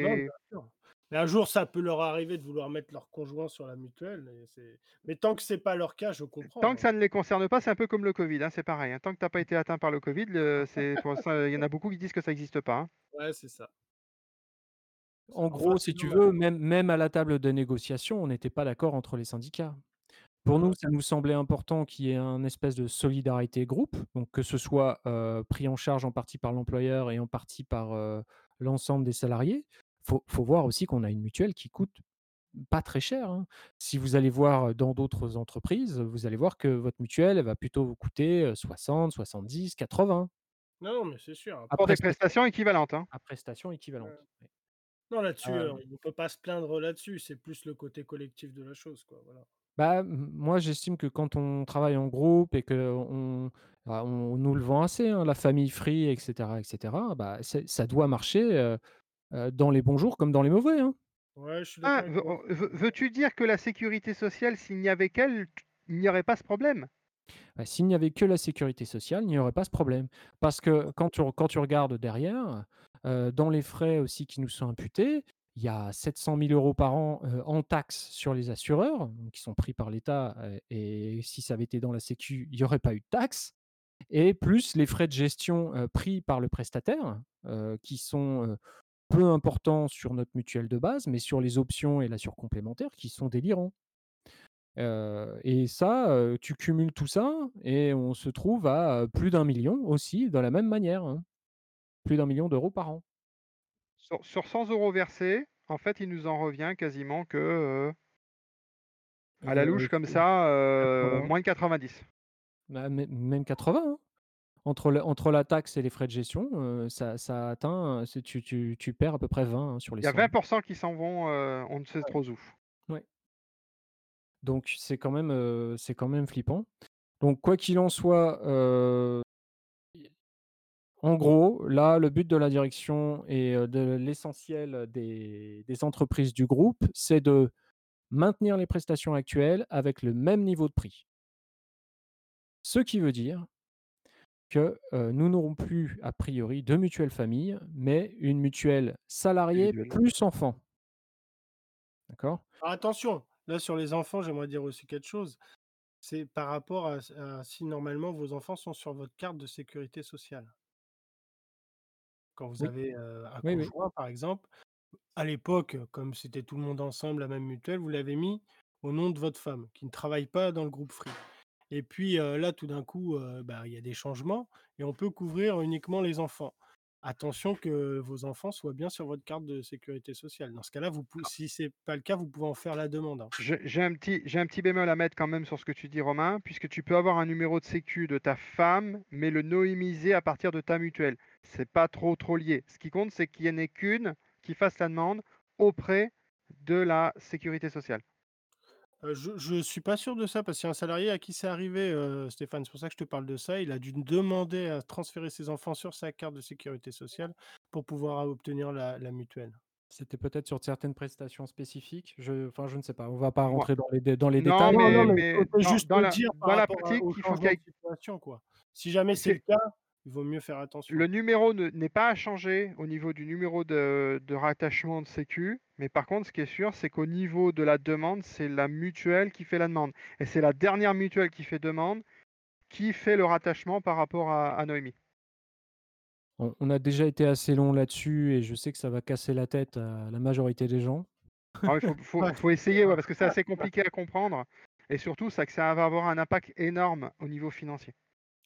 Non, bien C'est sûr. Mais un jour, ça peut leur arriver de vouloir mettre leur conjoint sur la mutuelle et mais tant que c'est pas leur cas, je tant que comprends, hein. ça ne les concerne pas, c'est un peu comme le covid, hein, c'est pareil, hein. Tant que tu as pas été atteint par le covid, le il y en a beaucoup qui disent que ça existe pas, hein. Ouais, c'est ça. En enfin, gros, si tu veux, même même à la table de négociation, on n'était pas d'accord entre les syndicats. Pour nous, ça nous semblait important qu'il y ait un espèce de solidarité groupe, donc que ce soit, heu, pris en charge en partie par l'employeur et en partie par, heu, l'ensemble des salariés. Faut faut voir aussi qu'on a une mutuelle qui coûte pas très cher, hein. Si vous allez voir, dans d'autres entreprises, vous allez voir que votre mutuelle, elle va plutôt vous coûter, heu, 60-70-80 Non, non, mais c'est sûr, à Pour des prestation prestations équivalentes, hein. à prestation équivalente. ouais. Oui. Non, là-dessus, heu, Hem, on peut pas se plaindre là-dessus, c'est plus le côté collectif de la chose, quoi, voilà. bah, moi, j'estime que quand on travaille en groupe et qu'on bah, on nous le vend assez, hein, la famille Free et cetera et cetera, bah, ça doit marcher, dans les bons jours comme dans les mauvais, hein. Ouais, je suis Ah, veux-tu dire que la sécurité sociale, s'il n'y avait qu'elle, il n'y aurait pas ce problème? Bah, s'il n'y avait que la sécurité sociale, il n'y aurait pas ce problème. Parce que quand tu quand tu regardes derrière, dans les frais aussi qui nous sont imputés, il y a 700 000 € par an, en taxes sur les assureurs, qui sont pris par l'État, et si ça avait été dans la sécu, il y aurait pas eu de taxes et plus les frais de gestion, pris par le prestataire, qui sont, peu importants sur notre mutuelle de base, mais sur les options et la surcomplémentaire qui sont délirants. Et ça, tu cumules tout ça et on se trouve à, plus d'un million aussi de la même manière, hein. Plus d'un million d'euros par an. Sur sur 100 € versés, en fait, il nous en revient quasiment que, à la louche comme ça, heu, 80, moins de 90. bah, mê même 80, hein. Entre la entre la taxe et les frais de gestion, heu, ça ça atteint, c'est tu tu tu perds à peu près 20, hein, sur les Il y a 100. 20 qui s'en vont, on ne sait trop où. Ouais. Donc c'est quand même, heu, c'est quand même flippant. Donc quoi qu'il en soit, en gros, là, le but de la direction et de l'essentiel des des entreprises du groupe, c'est de maintenir les prestations actuelles avec le même niveau de prix. Ce qui veut dire que, nous n'aurons plus a priori de mutuelle famille, mais une mutuelle salarié Individuel. plus enfant. D'accord? Attention, là sur les enfants, j'aimerais dire aussi quelque chose. C'est par rapport à si normalement vos enfants sont sur votre carte de sécurité sociale. Quand vous Oui, avez, un oui, oui. conjoint par exemple, à l'époque, comme c'était tout le monde ensemble, la même mutuelle, vous l'avez mis au nom de votre femme qui ne travaille pas dans le groupe Free et puis, là tout d'un coup, bah, il y a des changements et on peut couvrir uniquement les enfants. attention que vos enfants soient bien sur votre carte de sécurité sociale. Dans ce cas-là, vous Ah. si c'est pas le cas, vous pouvez en faire la demande, hein. J'ai un petit j'ai un petit bémol à mettre quand même sur ce que tu dis Romain, puisque tu peux avoir un numéro de sécu de ta femme, mais le noémiser à partir de ta mutuelle. C'est pas trop, trop lié. Ce qui compte, c'est qu'il y en ait qu'une qui fasse la demande auprès de la sécurité sociale. Je je suis pas sûr de ça parce qu'il y a un salarié à qui c'est arrivé, Stéphane, c'est pour ça que je te parle de ça. Il a dû demander à transférer ses enfants sur sa carte de sécurité sociale pour pouvoir obtenir la la mutuelle. C'était peut-être sur certaines prestations spécifiques? Je enfin, je ne sais pas, on va pas rentrer dans les dé dans les non, détails, Non, non, mais mais mais mais dans juste dans la dire par dans la pratique, il faut qu'il y ait de situation, quoi. Si jamais c'est le cas, il vaut mieux faire attention. le numéro ne n'est pas à changer au niveau du numéro de de rattachement de sécu, mais par contre, ce qui est sûr, c'est qu'au niveau de la demande, c'est la mutuelle qui fait la demande et c'est la dernière mutuelle qui fait demande, qui fait le rattachement par rapport à à Noémie. On on a déjà été assez long là-dessus et je sais que ça va casser la tête à la majorité des gens. Ah il faut faut Ouais. faut essayer, ouais, parce que c'est assez compliqué à comprendre et surtout, que ça va avoir un impact énorme au niveau financier.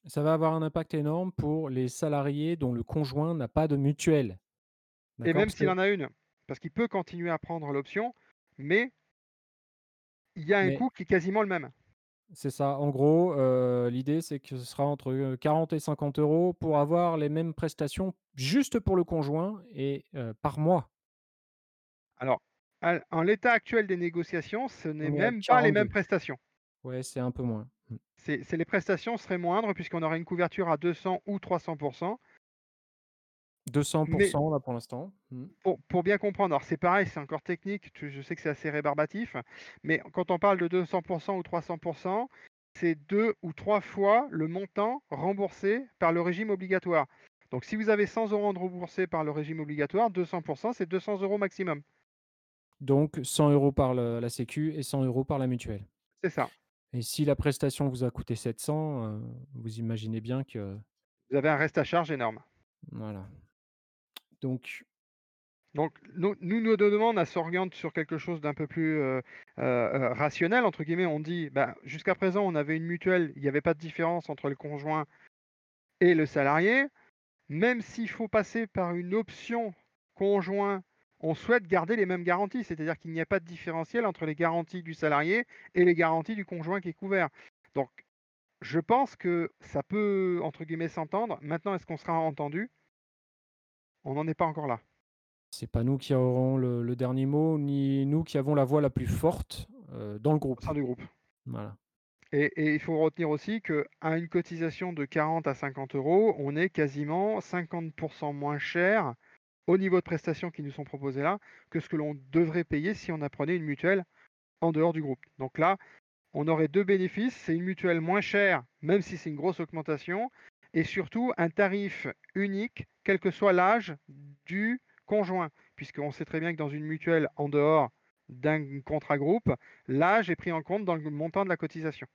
Ça va avoir un impact énorme pour les salariés dont le conjoint n'a pas de mutuelle. Et même s'il que en a une, parce qu'il peut continuer à prendre l'option, mais il y a un mais coût qui est quasiment le même. c'est ça, en gros, heu, l'idée c'est que ce sera entre, heu, 40 et 50 € pour avoir les mêmes prestations juste pour le conjoint et heu, par mois. Alors, en l'état actuel des négociations, ce n'est même pas les mêmes 42. prestations. Ouais, c'est un peu moins. C'est c'est les prestations seraient moindres puisqu'on aurait une couverture à 200 ou 300% 200 mais là pour l'instant. Mmh. pour pour bien comprendre, alors c'est pareil, c'est encore technique, je sais que c'est assez rébarbatif, mais quand on parle de 200 ou 300% c'est 2 ou 3 fois le montant remboursé par le régime obligatoire. Donc si vous avez 100 € de remboursés par le régime obligatoire, 200% c'est 200 € maximum. Donc 100 € par le la sécu et 100 € par la mutuelle. C'est ça. Et si la prestation vous a coûté 700, heu, vous imaginez bien que Vous avez un reste à charge énorme. voilà. Donc Donc nous nous, nos demandes, elles s'orientent sur quelque chose d'un peu plus, heu, «rationnel» entre guillemets. On dit: «Bah, jusqu'à présent, on avait une mutuelle, il y avait pas de différence entre le conjoint et le salarié. Même s'il faut passer par une option conjoint, on souhaite garder les mêmes garanties, c'est-à-dire qu'il n'y a pas de différentiel entre les garanties du salarié et les garanties du conjoint qui est couvert. Donc, je pense que ça peut, entre guillemets, «s'entendre». Maintenant, est-ce qu'on sera entendu? On n'en est pas encore là, c'est pas nous qui aurons le le dernier mot, ni nous qui avons la voix la plus forte, heu, dans le au groupe. sein du groupe. Voilà. Et et il faut retenir aussi qu'à une cotisation de 40 à 50 euros, on est quasiment 50% moins cher au niveau de prestations qui nous sont proposées là, que ce que l'on devrait payer si on apprenait une mutuelle en dehors du groupe. Donc là, on aurait 2 bénéfices, c'est une mutuelle moins chère, même si c'est une grosse augmentation et surtout un tarif unique, quel que soit l'âge du conjoint. Puisqu'on sait très bien que dans une mutuelle en dehors d'un contrat groupe, l'âge est pris en compte dans le montant de la cotisation.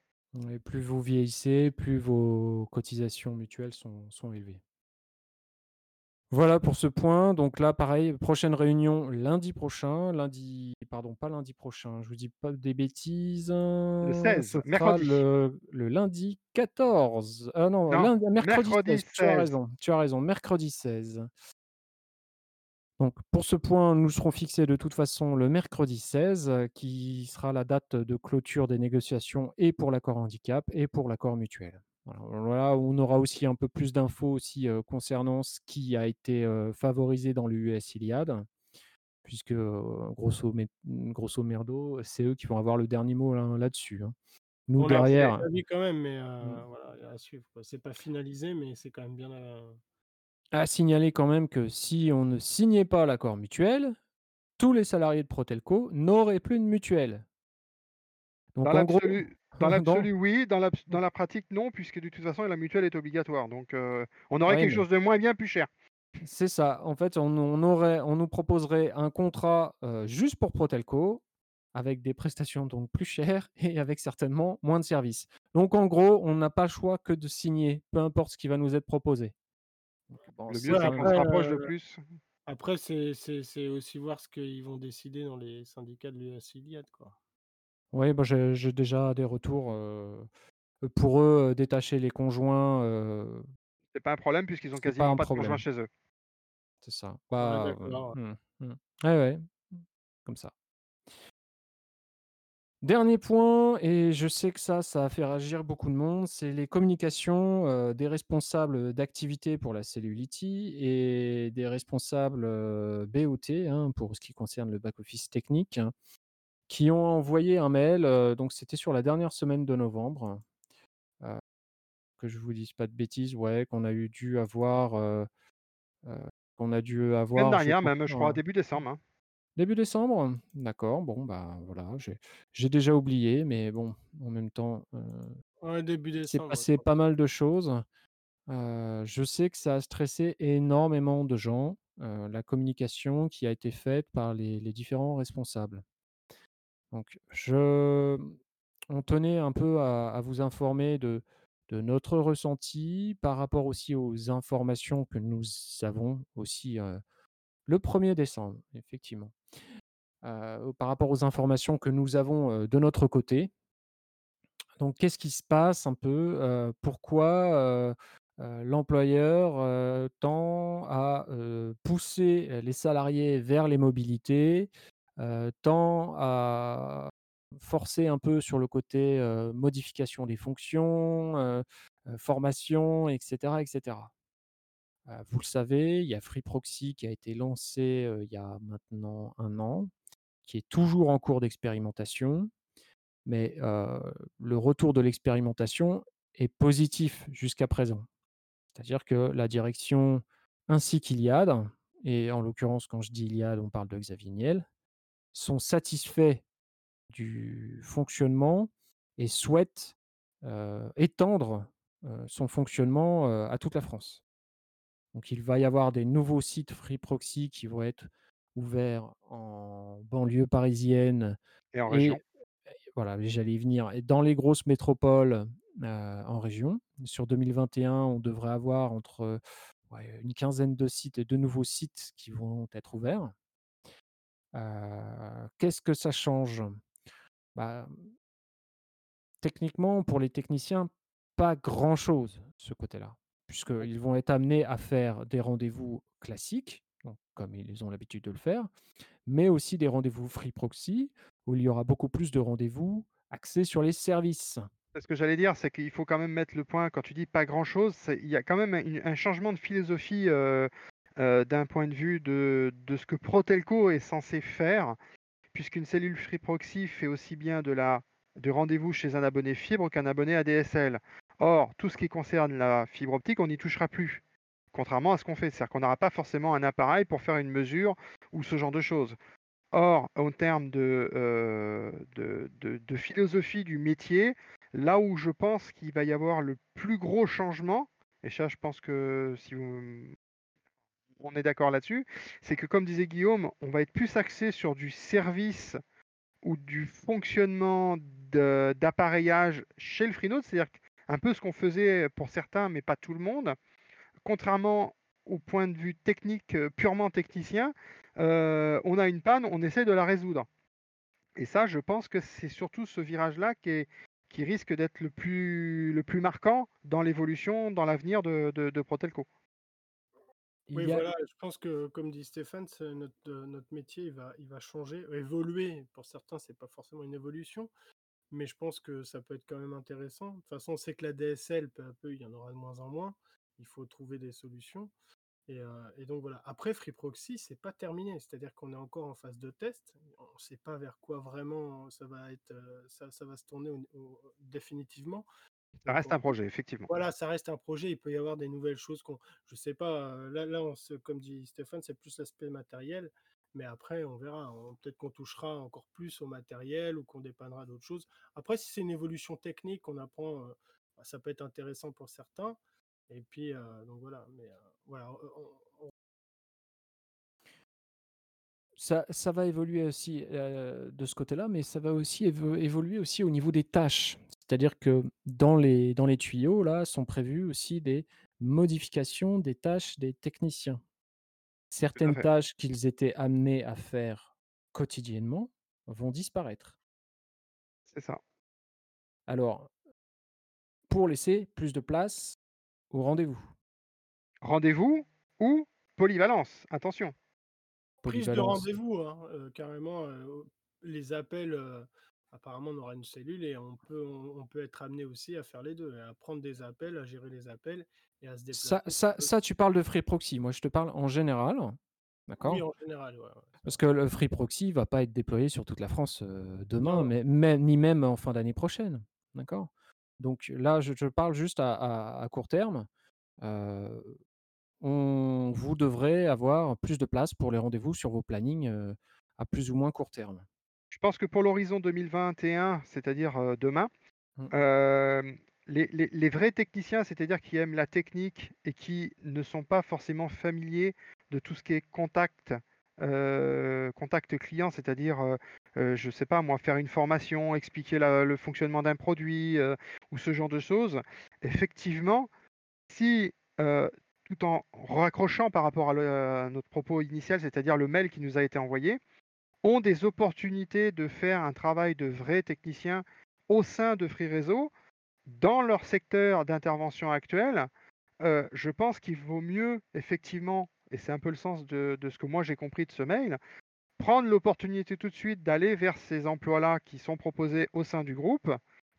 Et plus vous vieillissez, plus vos cotisations mutuelles sont sont élevées. Voilà pour ce point. Donc là, pareil, prochaine réunion lundi prochain. Lundi pardon, pas lundi prochain, je vous dis pas des bêtises, Le heu, ce 16, sera mercredi. le le lundi 14. Ah non, Non, lundi mercredi mercredi 16, tu as 16. raison, tu as raison, mercredi 16. Donc pour ce point, nous serons fixés de toute façon le mercredi 16, heu, qui sera la date de clôture des négociations et pour l'accord handicap et pour l'accord mutuel. Voilà, voilà, on aura aussi un peu plus d'infos aussi, concernant ce qui a été, favorisé dans l'UES Iliad, puisque, heu, grosso merdo, c'est eux qui vont avoir le dernier mot là là-dessus, hein. Nous On a derrière avis quand même, mais mmh, voilà, à suivre. C'est pas finalisé, mais c'est quand même bien, heu à signaler quand même que si on ne signait pas l'accord mutuel, tous les salariés de Protelco n'auraient plus de mutuelle. Dans Donc en gros, dans l'absolu, oui, dans l'abs dans la pratique, non, puisque de toute façon, la mutuelle est obligatoire. Donc, heu, on aurait ouais, quelque mais chose de moins bien plus cher. c'est ça. En fait, on on aurait on nous proposerait un contrat, heu, juste pour Protelco, avec des prestations donc plus chères et avec certainement moins de services. Donc en gros, on n'a pas le choix que de signer, peu importe ce qui va nous être proposé. Bon, Le mieux, c'est qu'on se après, rapproche le heu, plus après c'est c'est c'est aussi voir ce qu'ils vont décider dans les syndicats de l'US quoi. Oui, bah, j'ai j'ai déjà des retours, heu, pour eux, heu, détacher les conjoints, heu, c'est pas un problème puisqu'ils ont c'est pas quasiment un pas de conjoint problème. chez eux? C'est ça. Ouais, Bah, d'accord, mmh, mmh. Ouais, ouais, mmh, comme ça. Dernier point et je sais que ça, ça a fait réagir beaucoup de monde, c'est les communications, heu, des responsables, d'activités pour la Cellulity et des responsables, heu, BOT, hein, pour ce qui concerne le back office technique, qui ont envoyé un mail, donc c'était sur la dernière semaine de novembre, que je vous dise pas de bêtises, ouais, qu'on a eu dû avoir, qu'on a dû avoir, je dernière pense, même, je crois, début décembre, hein. Début décembre? D'accord, bon, bah, voilà, j'ai j'ai déjà oublié, mais bon, en même temps, Ouais, début décembre, je passé pas mal de choses. Je sais que ça a stressé énormément de gens, la communication qui a été faite par les les différents responsables. Donc je on tenait un peu à vous informer de notre ressenti par rapport aussi aux informations que nous avons aussi, le 1er décembre, effectivement. Par rapport aux informations que nous avons, de notre côté. Donc qu'est-ce qui se passe un peu? Pourquoi, l'employeur, tend à, pousser, les salariés vers les mobilités, tend à forcer un peu sur le côté, heu, modification des fonctions, heu, formation et cetera et cetera. Heu, vous le savez, il y a Free Proxy qui a été lancé, il y a maintenant 1 an, qui est toujours en cours d'expérimentation. Mais, le retour de l'expérimentation est positif jusqu'à présent. C'est-à-dire que la direction ainsi qu'Iliad et en l'occurrence, quand je dis Iliad, on parle de Xavier Niel, sont satisfaits du fonctionnement et souhaitent, étendre, son fonctionnement, à toute la France. Donc il va y avoir des nouveaux sites Free Proxy qui vont être ouverts en banlieue parisienne Et en et région. voilà, j'allais y venir et dans les grosses métropoles, en région. Sur 2021, on devrait avoir entre, ouais, une quinzaine de sites et de nouveaux sites qui vont être ouverts. Qu'est-ce que ça change? Bah techniquement, pour les techniciens, pas grand-chose, ce côté-là. Puisqu'ils vont être amenés à faire des rendez-vous classiques, donc comme ils ont l'habitude de le faire, mais aussi des rendez-vous Free Proxy, où il y aura beaucoup plus de rendez-vous axés sur les services. Ce que j'allais dire, c'est qu'il faut quand même mettre le point quand tu dis: «Pas grand-chose», il y a quand même un changement de philosophie, heu, d'un point de vue de de ce que Protelco est censé faire. Puisqu'une cellule Free Proxy fait aussi bien de la du rendez-vous chez un abonné fibre qu'un abonné ADSL. Or, tout ce qui concerne la fibre optique, on n'y touchera plus. Contrairement à ce qu'on fait, c'est-à-dire qu'on n'aura pas forcément un appareil pour faire une mesure ou ce genre de choses. Or, en termes de, heu, de de de philosophie du métier, là où je pense qu'il va y avoir le plus gros changement et ça, je pense que si vous on est d'accord là-dessus, c'est que comme disait Guillaume, on va être plus axé sur du service ou du fonctionnement d'appareillage chez le Freenode. C'est-à-dire qu'un peu ce qu'on faisait pour certains, mais pas tout le monde. Contrairement au point de vue technique, heu, purement technicien, heu, on a une panne, on essaie de la résoudre. Et ça, je pense que c'est surtout ce virage-là qui risque d'être le plus marquant dans l'évolution, dans l'avenir de Protelco. Oui, a voilà, je pense que comme dit Stéphane, c'est notre, métier, il va il va changer, évoluer. Pour certains, c'est pas forcément une évolution, mais je pense que ça peut être quand même intéressant. De toute façon, on sait que la DSL, peu à peu, il y en aura de moins en moins. Il faut trouver des solutions et heu et donc voilà. Après Free Proxy, c'est pas terminé, c'est-à-dire qu'on est encore en phase de test. On sait pas vers quoi vraiment ça va être, heu, ça ça va se tourner au au définitivement. Ça reste on un projet, effectivement. voilà, ça reste un projet, il peut y avoir des nouvelles choses qu'on je sais pas, là là, on se comme dit Stéphane, c'est plus l'aspect matériel, mais après on verra. On peut-être qu'on touchera encore plus au matériel ou qu'on dépannera d'autres choses. Après, si c'est une évolution technique qu'on apprend, bah, ça peut être intéressant pour certains et puis, donc voilà, mais, voilà, on on on Ça ça va évoluer aussi, de ce côté-là, mais ça va aussi évo évoluer aussi au niveau des tâches. C'est-à-dire que dans les dans les tuyaux, là, sont prévues aussi des modifications des tâches des techniciens. Certaines tâches qu'ils étaient amenés à faire quotidiennement vont disparaître. C'est ça. Alors pour laisser plus de place au rendez-vous. Rendez-vous ou polyvalence, attention. Prise de rendez-vous, hein, heu, carrément, heu, les appels, heu, apparemment on aura une cellule et on peut on on peut être amené aussi à faire les 2, à prendre des appels, à gérer les appels et à se déplacer ça tu parles de Free Proxy. Moi je te parle en général, Oui, d'accord? en général, ouais, Parce que le Free Proxy va pas être déployé sur toute la France, Non, demain, mais ni même en fin d'année prochaine, d'accord? Donc là, je te parle juste à à à court terme, on vous devrez avoir plus de place pour les rendez-vous sur vos plannings, heu, à plus ou moins court terme. Je pense que pour l'horizon 2021, c'est-à-dire, heu, demain, Mmh. hem, les les les vrais techniciens, c'est-à-dire qui aiment la technique et qui ne sont pas forcément familiers de tout ce qui est contact, heu, contact client, c'est-à-dire, je sais pas moi, faire une formation, expliquer la le fonctionnement d'un produit, ou ce genre de choses. Effectivement, si, tout en raccrochant par rapport à le à notre propos initial, c'est-à-dire le mail qui nous a été envoyé, ont des opportunités de faire un travail de vrais techniciens au sein de Free Réseau, dans leur secteur d'intervention actuel, heu, je pense qu'il vaut mieux effectivement et c'est un peu le sens de ce que moi j'ai compris de ce mail, prendre l'opportunité tout de suite d'aller vers ces emplois-là qui sont proposés au sein du groupe,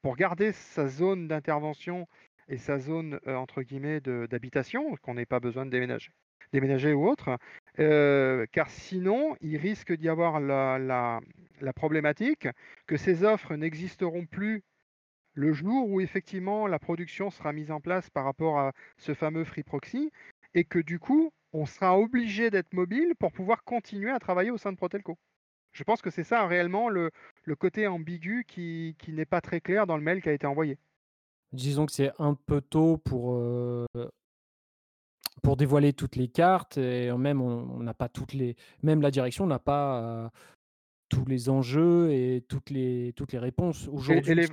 pour garder sa zone d'intervention et sa zone, heu, entre guillemets «d'habitation», qu'on n'ait pas besoin de déménager déménager ou autre. Heu, car sinon, il risque d'y avoir la problématique que ces offres n'existeront plus le jour où effectivement la production sera mise en place par rapport à ce fameux Free Proxy et que du coup, on sera obligé d'être mobile pour pouvoir continuer à travailler au sein de Protelco. Je pense que c'est ça réellement le côté ambigu qui n'est pas très clair dans le mail qui a été envoyé. Disons que c'est un peu tôt pour, heu, pour dévoiler toutes les cartes et même on n'a pas toutes les même la direction n'a pas, tous les enjeux et toutes les toutes les réponses Et et aujourd'hui.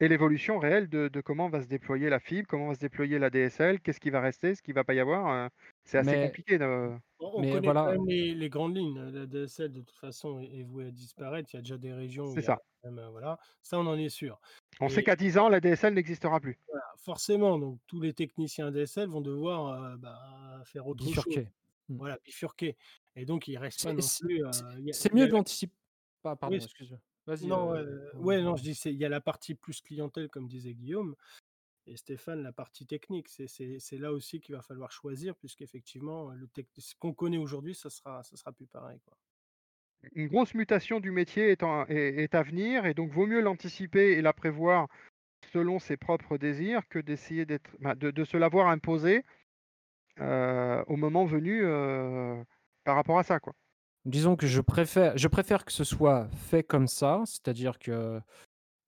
Et l'évolution réelle de de comment va se déployer la fibre, comment va se déployer la DSL, qu'est-ce qui va rester, ce qui va pas y avoir, heu, c'est assez Mais compliqué de On on mais connaît quand voilà, même les les grandes lignes. La DSL de toute façon est est vouée à disparaître. Il y a déjà des régions où c'est ça. même, heu, voilà, ça on en est sûr On sait qu'à 10 ans, la DSL n'existera plus. voilà, forcément donc tous les techniciens DSL vont devoir, heu, bah, faire autre chose. bifurquer. Mmh. Voilà, bifurquer et donc il reste pas C'est non c'est plus, c'est mieux a de la l'anticiper. ah oui, pardon, c excuse. Vas-y, non, heu, ouais, on non, je dis il y a la partie plus clientèle comme disait Guillaume et Stéphane, la partie technique. C'est là aussi qu'il va falloir choisir puisqu'effectivement, ce qu'on connaît aujourd'hui, ça sera ça sera plus pareil, quoi. Une grosse mutation du métier est en est est à venir et donc vaut mieux l'anticiper et la prévoir selon ses propres désirs que d'essayer d'être bah, de de se l'avoir imposée, heu, au moment venu, heu, par rapport à ça, quoi. Disons que je préfère que ce soit fait comme ça, c'est-à-dire que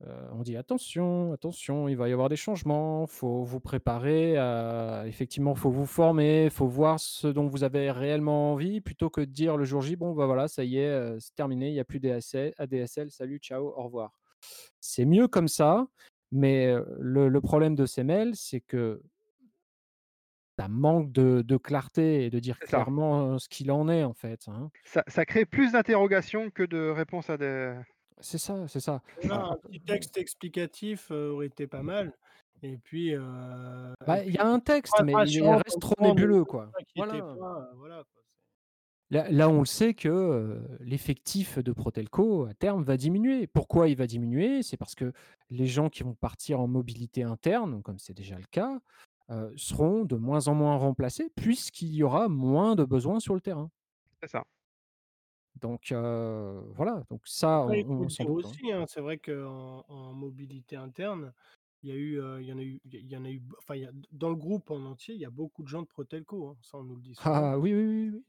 Heu, on dit: «Attention, attention, il va y avoir des changements, faut vous préparer à effectivement, faut vous former, faut voir ce dont vous avez réellement envie», plutôt que de dire le jour J: «Bon, bah, voilà, ça y est, heu, c'est terminé, il y a plus DSL ADSL, salut, ciao, au revoir». C'est mieux comme ça, mais heu, le le problème de ces mails, c'est que ça manque de de clarté et de dire clairement, ce qu'il en est, en fait, hein. Ça ça crée plus d'interrogations que de réponses à des C'est ça, c'est ça. Un petit texte explicatif, aurait été pas mal et puis, bah, il y a un texte, mais il reste trop disant: «Ne nébuleux, quoi. Voilà. pas», heu, voilà quoi, c'est Là là, on le sait que, l'effectif de Protelco, à terme, va diminuer. Pourquoi il va diminuer? C'est parce que les gens qui vont partir en mobilité interne, comme c'est déjà le cas, heu, seront de moins en moins remplacés puisqu'il y aura moins de besoins sur le terrain. c'est ça. Donc heu, voilà, donc ça, on on s'en doute, hein. aussi, hein, c'est vrai qu'en en mobilité interne, il y a eu, heu, il y en a eu il y en a eu enfin il y a dans le groupe en entier, il y a beaucoup de gens de Protelco, hein, ça on nous le dit souvent. Ah oui, oui, oui, oui.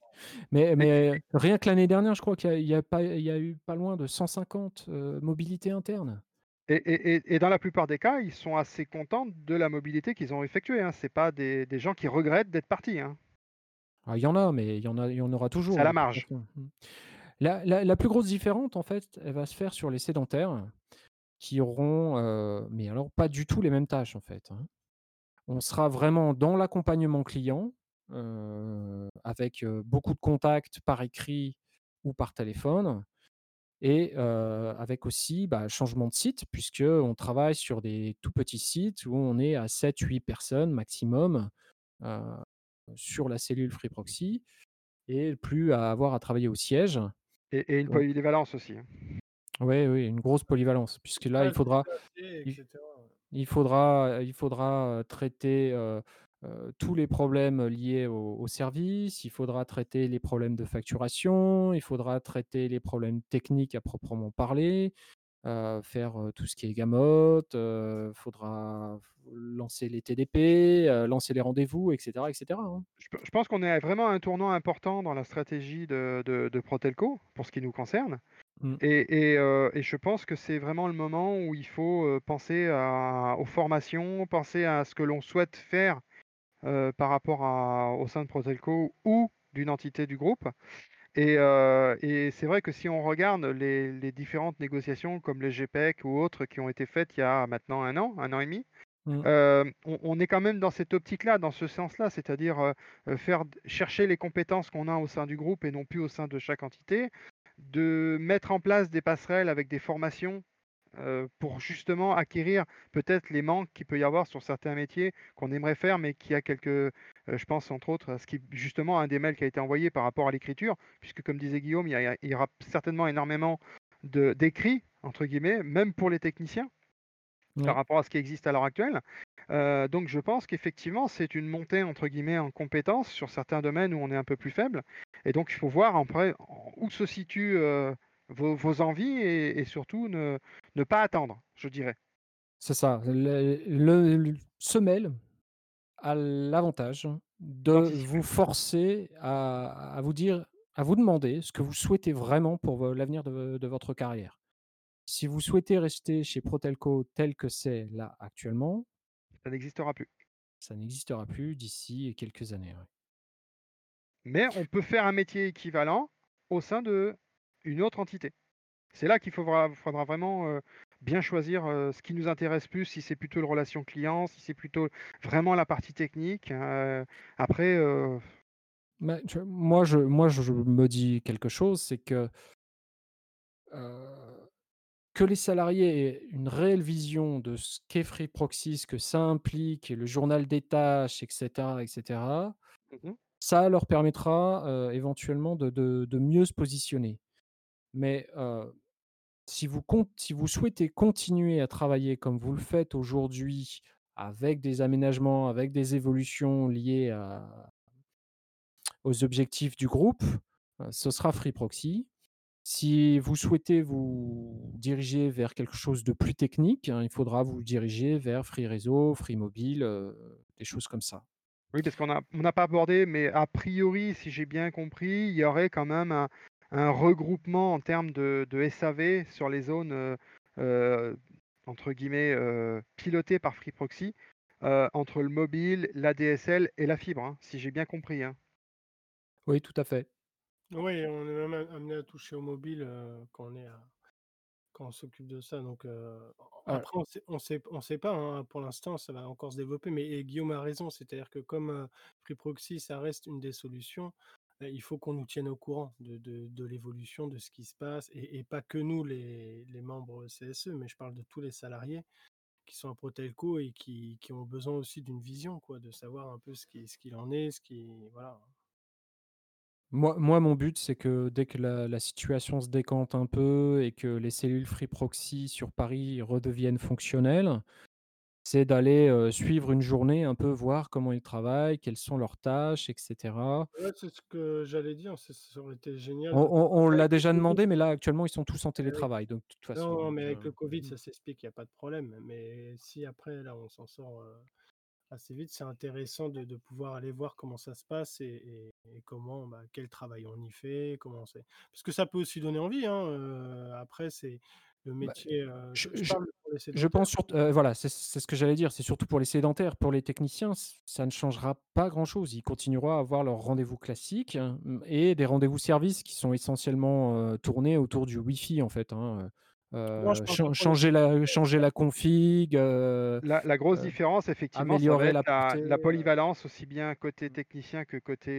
Mais mais rien que l'année dernière, je crois qu'il y a il y a pas il y a eu pas loin de 150, heu, mobilités internes. Et et dans la plupart des cas, ils sont assez contents de la mobilité qu'ils ont effectuée, hein. C'est pas des des gens qui regrettent d'être partis, hein. Ah, il y en a, mais il y en a il y en aura C'est à toujours la toute marge. Mmh. La la la plus grosse différence, en fait, elle va se faire sur les sédentaires qui auront, heu, mais alors pas du tout les mêmes tâches, en fait, hein. On sera vraiment dans l'accompagnement client, heu, avec, heu, beaucoup de contacts par écrit ou par téléphone et avec aussi, bah, changement de site puisqu'on travaille sur des tout petits sites où on est à sept, huit personnes maximum, sur la cellule Free Proxy et plus à avoir à travailler au siège. Et et une Donc polyvalence aussi, hein. oui, oui, une grosse polyvalence puisque là, il faudra il faudra il faudra, traiter, tous les problèmes liés au au service, il faudra traiter les problèmes de facturation, il faudra traiter les problèmes techniques à proprement parler, heu, faire, heu, tout ce qui est gamote, heu, faudra lancer les TDP, lancer les rendez-vous et cetera et cetera, hein. Je pe je pense qu'on est vraiment à un tournant important dans la stratégie de de de Protelco, pour ce qui nous concerne Mmh. et et heu et je pense que c'est vraiment le moment où il faut, penser à aux formations, penser à ce que l'on souhaite faire, par rapport à au sein de Protelco ou d'une entité du groupe et et c'est vrai que si on regarde les les différentes négociations comme les GPEC ou autres qui ont été faites il y a maintenant un an, un an et demi. Mmh. Hem, on on est quand même dans cette optique-là, dans ce sens-là, c'est-à-dire, faire chercher les compétences qu'on a au sein du groupe et non plus au sein de chaque entité. De mettre en place des passerelles avec des formations, pour justement acquérir peut-être les manques qu'il peut y avoir sur certains métiers qu'on aimerait faire, mais qui a quelques, je pense entre autres à ce qui justement un des mails qui a été envoyé par rapport à l'écriture, puisque comme disait Guillaume, il y a il y aura certainement énormément «d'écrits» entre guillemets, même pour les techniciens. Par rapport à ce qui existe à l'heure actuelle. Donc je pense qu'effectivement, c'est une «montée» entre guillemets en compétences sur certains domaines où on est un peu plus faible et donc il faut voir après où se situent, heu, vos vos envies et et surtout ne ne pas attendre, je dirais. C'est ça, le le Semelle a l'avantage de vous forcer à à vous dire à vous demander ce que vous souhaitez vraiment pour l'avenir de de votre carrière. Si vous souhaitez rester chez Protelco tel que c'est là actuellement Ça n'existera plus. ça n'existera plus d'ici quelques années, ouais. Mais on peut faire un métier équivalent au sein d'une autre entité. C'est là qu'il faudra faudra vraiment, heu, bien choisir, heu, ce qui nous intéresse plus, si c'est plutôt le relation client, si c'est plutôt vraiment la partie technique, après, Mais tu vois, moi je moi je me dis quelque chose, c'est que que les salariés aient une réelle vision de ce qu'est Free Proxy, ce que ça implique et le journal des tâches et cetera et cetera, Mmh mh. ça leur permettra, éventuellement de de de mieux se positionner. Mais si vous souhaitez continuer à travailler comme vous le faites aujourd'hui, avec des aménagements, avec des évolutions liées aux objectifs du groupe, ce sera Free Proxy. Si vous souhaitez vous diriger vers quelque chose de plus technique, hein, il faudra vous diriger vers Free Réseau, Free Mobile, des choses comme ça. Oui, parce qu'on n'a pas abordé, mais a priori, si j'ai bien compris, il y aurait quand même un un regroupement en termes de de SAV sur les zones, heu heu, entre guillemets, heu, «pilotées» par Free Proxy, entre le mobile, l'ADSL et la fibre, hein, si j'ai bien compris, hein? Oui, tout à fait. Oui, on est même amené à toucher au mobile, quand on est à quand on s'occupe de ça donc après on sait on sait on sait pas, hein, pour l'instant, ça va encore se développer mais et Guillaume a raison, c'est-à-dire que comme, heu, Free Proxy, ça reste une des solutions, il faut qu'on nous tienne au courant de l'évolution, de ce qui se passe et pas que nous les les membres CSE, mais je parle de tous les salariés qui sont à Protelco et qui qui ont besoin aussi d'une vision quoi, de savoir un peu ce qui ce qu'il en est, ce qui voilà. Moi moi, mon but, c'est que dès que la la situation se décante un peu et que les cellules Free Proxy sur Paris redeviennent fonctionnelles, c'est d'aller, suivre une journée, un peu voir comment ils travaillent, quelles sont leurs tâches et cetera. Ouais, c'est ce que j'allais dire, ça ça aurait été génial On de on on l'a avec le déjà Covid demandé, mais là, actuellement, ils sont tous en avec télétravail, donc de toute façon, non, donc mais avec le Covid, mmh. ça s'explique, il y a pas de problème, mais si après là, on s'en sort, assez vite, c'est intéressant de de pouvoir aller voir comment ça se passe et et et comment, bah, quel travail on y fait, comment c'est parce que ça peut aussi donner envie, hein, après c'est le Bah, métier, heu, je je je je parle pour les je pense sédentaires. surt heu, voilà, c'est ce que j'allais dire, c'est surtout pour les sédentaires. Pour les techniciens, ça ne changera pas grand-chose. Ils continueront à avoir leurs rendez-vous classiques, mmh et des rendez-vous services qui sont essentiellement, heu, tournés autour du Wi-Fi, en fait, hein, changer la changer la config, La la grosse différence effectivement, ça va améliorer être la polyvalence aussi bien côté mmh. technicien que côté,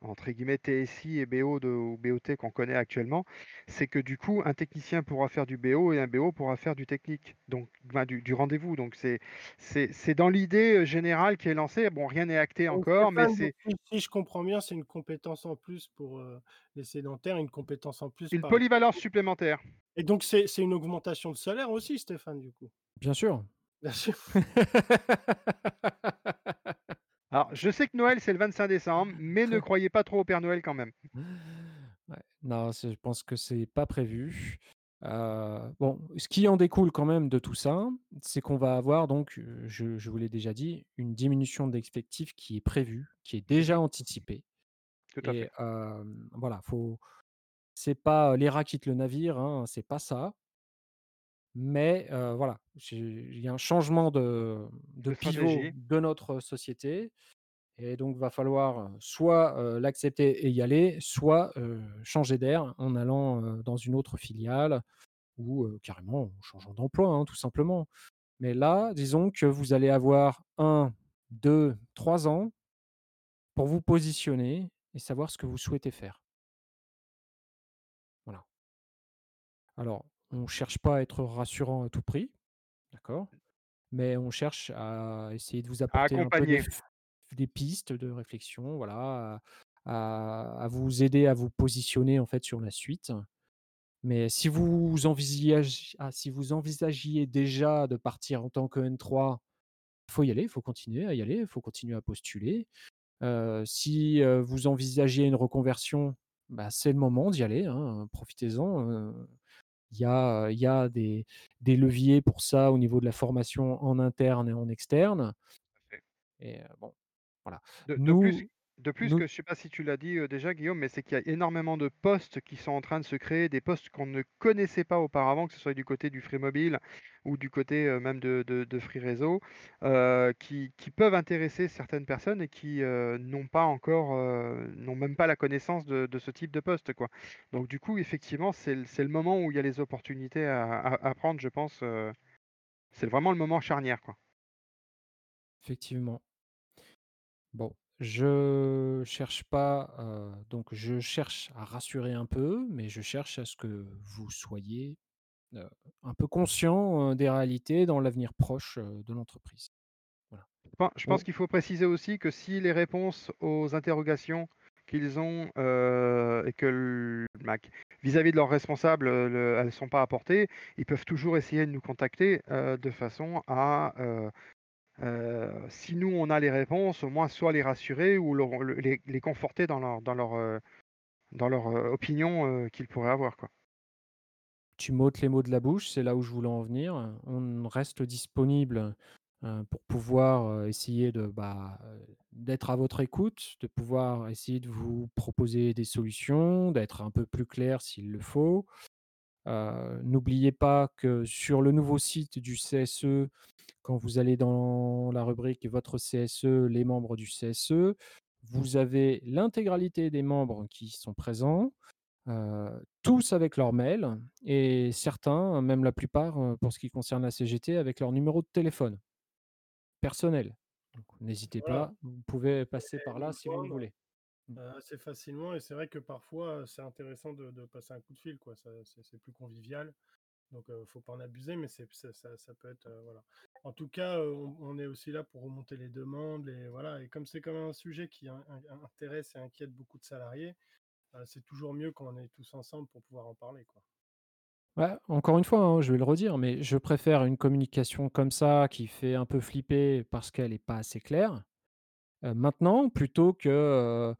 entre guillemets «TSI» et BO de ou BOT qu'on connaît actuellement. C'est que du coup, un technicien pourra faire du BO et un BO pourra faire du technique, donc ben, du du rendez-vous, donc c'est c'est c'est dans l'idée, heu, générale qui est lancée. Bon, rien n'est acté Donc encore, mais c'est si je comprends bien, c'est une compétence en plus pour, heu, les sédentaires, une compétence en plus une par polyvalence supplémentaire. et donc c'est c'est une augmentation de salaire aussi Stéphane, du coup? Bien sûr. Bien sûr. Alors, je sais que Noël, c'est le 25 décembre, mais ne croyez pas trop au Père Noël quand même. Ouais, non, je pense que c'est pas prévu. Heu, bon, ce qui en découle quand même de tout ça, c'est qu'on va avoir donc, je je vous l'ai déjà dit, une diminution d'effectifs qui est prévue, qui est déjà anticipée Tout à et fait. voilà, faut c'est pas, les rats quittent le navire, hein, c'est pas ça. Mais voilà, il y a un changement de pivot de notre société et donc va falloir, soit, l'accepter et y aller, soit, changer d'air en allant, dans une autre filiale ou, carrément en changeant d'emploi, hein, tout simplement. Mais là, disons que vous allez avoir 1-2-3 ans pour vous positionner et savoir ce que vous souhaitez faire. Voilà. Alors, on cherche pas à être rassurant à tout prix, d'accord? Mais on cherche à essayer de vous apporter un peu des pistes de réflexion, voilà, à vous aider à vous positionner, en fait, sur la suite. Mais si vous envisage ah, si vous envisagiez déjà de partir en tant que N3, il faut y aller, il faut continuer à y aller, il faut continuer à postuler. Heu, si, heu, vous envisagiez une reconversion, bah, c'est le moment d'y aller, hein, profitez-en, heu, il y a, il y a des des leviers pour ça au niveau de la formation en interne et en externe et bon, voilà. De de plus Nous de plus nous que je sais pas si tu l'as dit, heu, déjà Guillaume, mais c'est qu'il y a énormément de postes qui sont en train de se créer, des postes qu'on ne connaissait pas auparavant, que ce soit du côté du Free Mobile ou du côté, heu, même de de de Free Réseau, heu, qui qui peuvent intéresser certaines personnes et qui, n'ont pas encore, n'ont même pas la connaissance de de ce type de poste, quoi. Donc du coup, effectivement, c'est le c'est le moment où il y a les opportunités à à à prendre, je pense, c'est vraiment le moment charnière, quoi. effectivement. Bon, je cherche pas, heu, donc je cherche à rassurer un peu, mais je cherche à ce que vous soyez, heu, un peu conscient, heu, des réalités dans l'avenir proche, heu, de l'entreprise. Voilà. Je pen je pense qu'il faut préciser aussi que si les réponses aux interrogations qu'ils ont, heu, et que bah, q vis-à-vis de leurs responsables, heu, le elles ne sont pas apportées, ils peuvent toujours essayer de nous contacter, heu, de façon à, heu heu, si nous on a les réponses, au moins soit les rassurer ou les conforter dans leur dans leur, heu, dans leur, heu, opinion, qu'ils pourraient avoir, quoi. tu m'ôtes les mots de la bouche, c'est là où je voulais en venir. On reste disponible, pour pouvoir, essayer de, bah, d'être à votre écoute, de pouvoir essayer de vous proposer des solutions, d'être un peu plus clair s'il le faut. Heu, n'oubliez pas que sur le nouveau site du CSE, quand vous allez dans la rubrique «Votre CSE», les membres du CSE, vous avez l'intégralité des membres qui sont présents, heu, tous avec leur mail et certains, même la plupart, heu, pour ce qui concerne la CGT, avec leur numéro de téléphone personnel. N'hésitez Voilà, pas, vous pouvez passer et par là si vous le voulez. Mmh. heu, assez facilement et c'est vrai que parfois, c'est intéressant de de passer un coup de fil, quoi. Ça c'est plus convivial. Donc, heu, faut pas en abuser, mais c'est ça ça ça peut être, heu, voilà. En tout cas, on on est aussi là pour remonter les demandes, les voilà et comme c'est quand même un sujet qui in in intéresse et inquiète beaucoup de salariés, c'est toujours mieux quand on est tous ensemble pour pouvoir en parler, quoi. Ouais, encore une fois, hein, je vais le redire, mais je préfère une communication comme ça, qui fait un peu flipper parce qu'elle est pas assez claire, maintenant, plutôt que,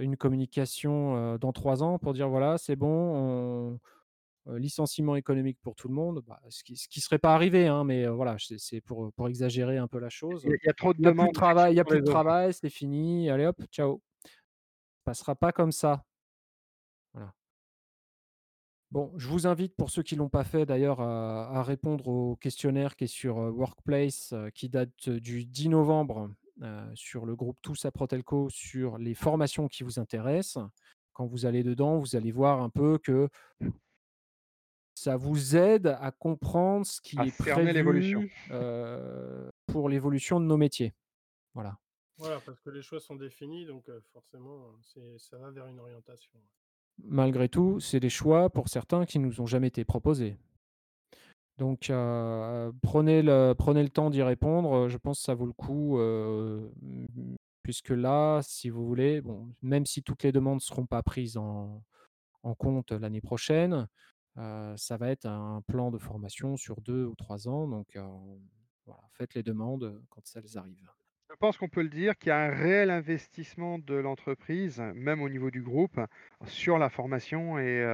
une communication, heu, dans 3 ans pour dire: «Voilà, c'est bon, on heu, licenciement économique pour tout le monde». Bah, ce qui ce qui serait pas arrivé, hein, mais, voilà, c'est pour, pour exagérer un peu la chose. Il y a il trop de Il demandes travail d'actions il y a plus de travail, c'est fini, allez hop, ciao. Passera pas comme ça, voilà. Bon, je vous invite, pour ceux qui l'ont pas fait d'ailleurs, à à répondre au questionnaire qui est sur, Workplace, qui date du 10 novembre, sur le groupe Tous à Protelco, sur les formations qui vous intéressent. Quand vous allez dedans, vous allez voir un peu que Ça vous aide à comprendre ce À qui est l'évolution. prévu, heu, pour l'évolution de nos métiers. Voilà. Voilà, parce que les choix sont définis, donc heu, forcément, c'est ça va vers une orientation. Malgré tout, c'est des choix pour certains qui nous ont jamais été proposés. Donc heu, prenez le temps d'y répondre, je pense que ça vaut le coup, heu, mmh, puisque là, si vous voulez, bon, même si toutes les demandes seront pas prises en compte l'année prochaine, heu, ça va être un plan de formation sur 2 ou 3 ans, donc voilà, faites les demandes, quand elles arrivent. Je pense qu'on peut le dire qu'il y a un réel investissement de l'entreprise, même au niveau du groupe, sur la formation et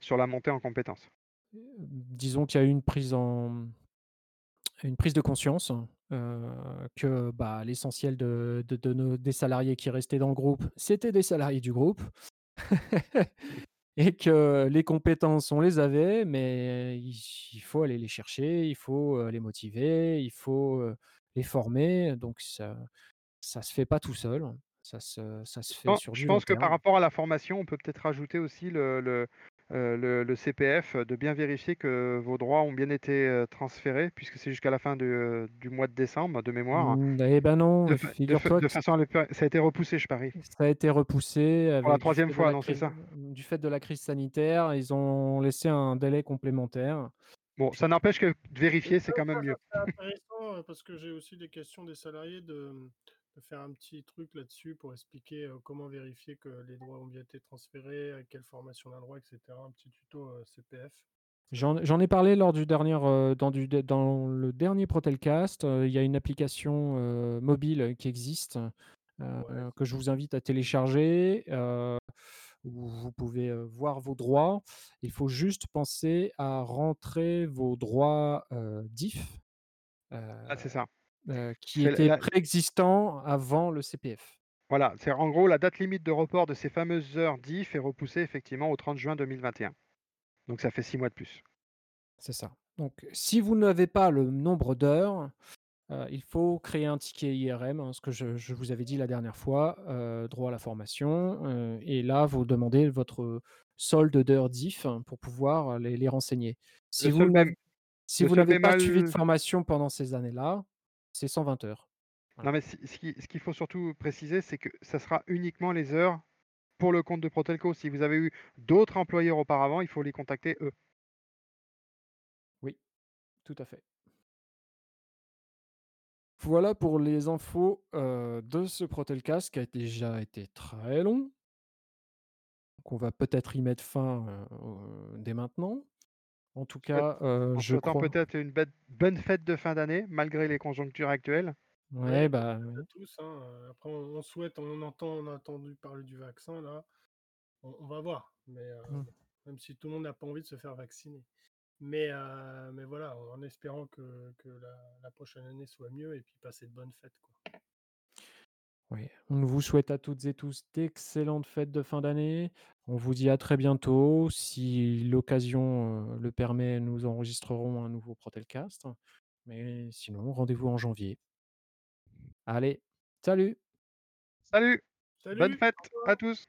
sur la montée en compétences. Disons qu'il y a eu une prise en une prise de conscience, heu, que, bah, l'essentiel de de de nos des salariés qui restaient dans le groupe, c'était des salariés du groupe. Et que les compétences, on les avait, mais il il faut aller les chercher, il faut, heu, les motiver, il faut, heu, les former, donc ça ça se fait pas tout seul, ça se ça se Je fait pen sur je pense que par rapport à la formation, on peut peut-être rajouter aussi le le le CPF, de bien vérifier que vos droits ont bien été, transférés puisque c'est jusqu'à la fin du mois de décembre de mémoire. Mmh, et bah, non, De de façon ça a été repoussé, je parie. Ça a été repoussé Pour la avec du 3e fait de fois, la non, c'est ça? du fait de la crise sanitaire, ils ont laissé un délai complémentaire. Bon, ça n'empêche que de vérifier, c'est quand même mieux. serait intéressant, parce que j'ai aussi des questions des salariés de, faire un petit truc là-dessus pour expliquer, comment vérifier que les droits ont bien été transférés, à quelle formation on a droit et cetera. Un petit tuto, CPF. J'en ai parlé lors du dernier, dans du dans le dernier Protelcast, il y a une application, mobile qui existe, ouais, que je vous invite à télécharger, où vous pouvez, voir vos droits. Il faut juste penser à rentrer vos droits, DIF, Ah, c'est ça. Qui C'est la préexistants avant le CPF. voilà, c'est en gros la date limite de report de ces fameuses heures DIF est repoussée effectivement au 30 juin 2021. Donc ça fait 6 mois de plus. C'est ça. Donc si vous n'avez pas le nombre d'heures, heu, il faut créer un ticket IRM, hein, ce que je je vous avais dit la dernière fois, droit à la formation, et là, vous demandez votre solde d'heures DIF hein, pour pouvoir les les renseigner. Le Si vous seul n'av bém si le vous seul n'avez pas suivi de formation pendant ces années-là, c'est 120 heures. non mais ce ce qui ce qu'il faut surtout préciser, c'est que ça sera uniquement les heures pour le compte de Protelco. Si vous avez eu d'autres employeurs auparavant, il faut les contacter eux. Oui, tout à fait. Voilà pour les infos, heu, de ce Protelcast qui a déjà été très long. Donc on va peut-être y mettre fin, au dès maintenant. En tout cas, en je crois peut-être une bête bonne fête de fin d'année malgré les conjonctures actuelles. ouais, bah, tous, hein, après on souhaite on entend on a entendu parler du vaccin là, on on va voir, mais heu, Mmh. même si tout le monde n'a pas envie de se faire vacciner. Mais heu, mais voilà, en espérant que que la la prochaine année soit mieux et puis passer de bonnes fêtes, quoi. Oui, on vous souhaite à toutes et tous d'excellentes fêtes de fin d'année. On vous dit à très bientôt. Si l'occasion, heu, le permet, nous enregistrerons un nouveau Protelcast. Mais sinon, rendez-vous en janvier. Allez, salut! Salut! Bonne Salut! Au fête à tous!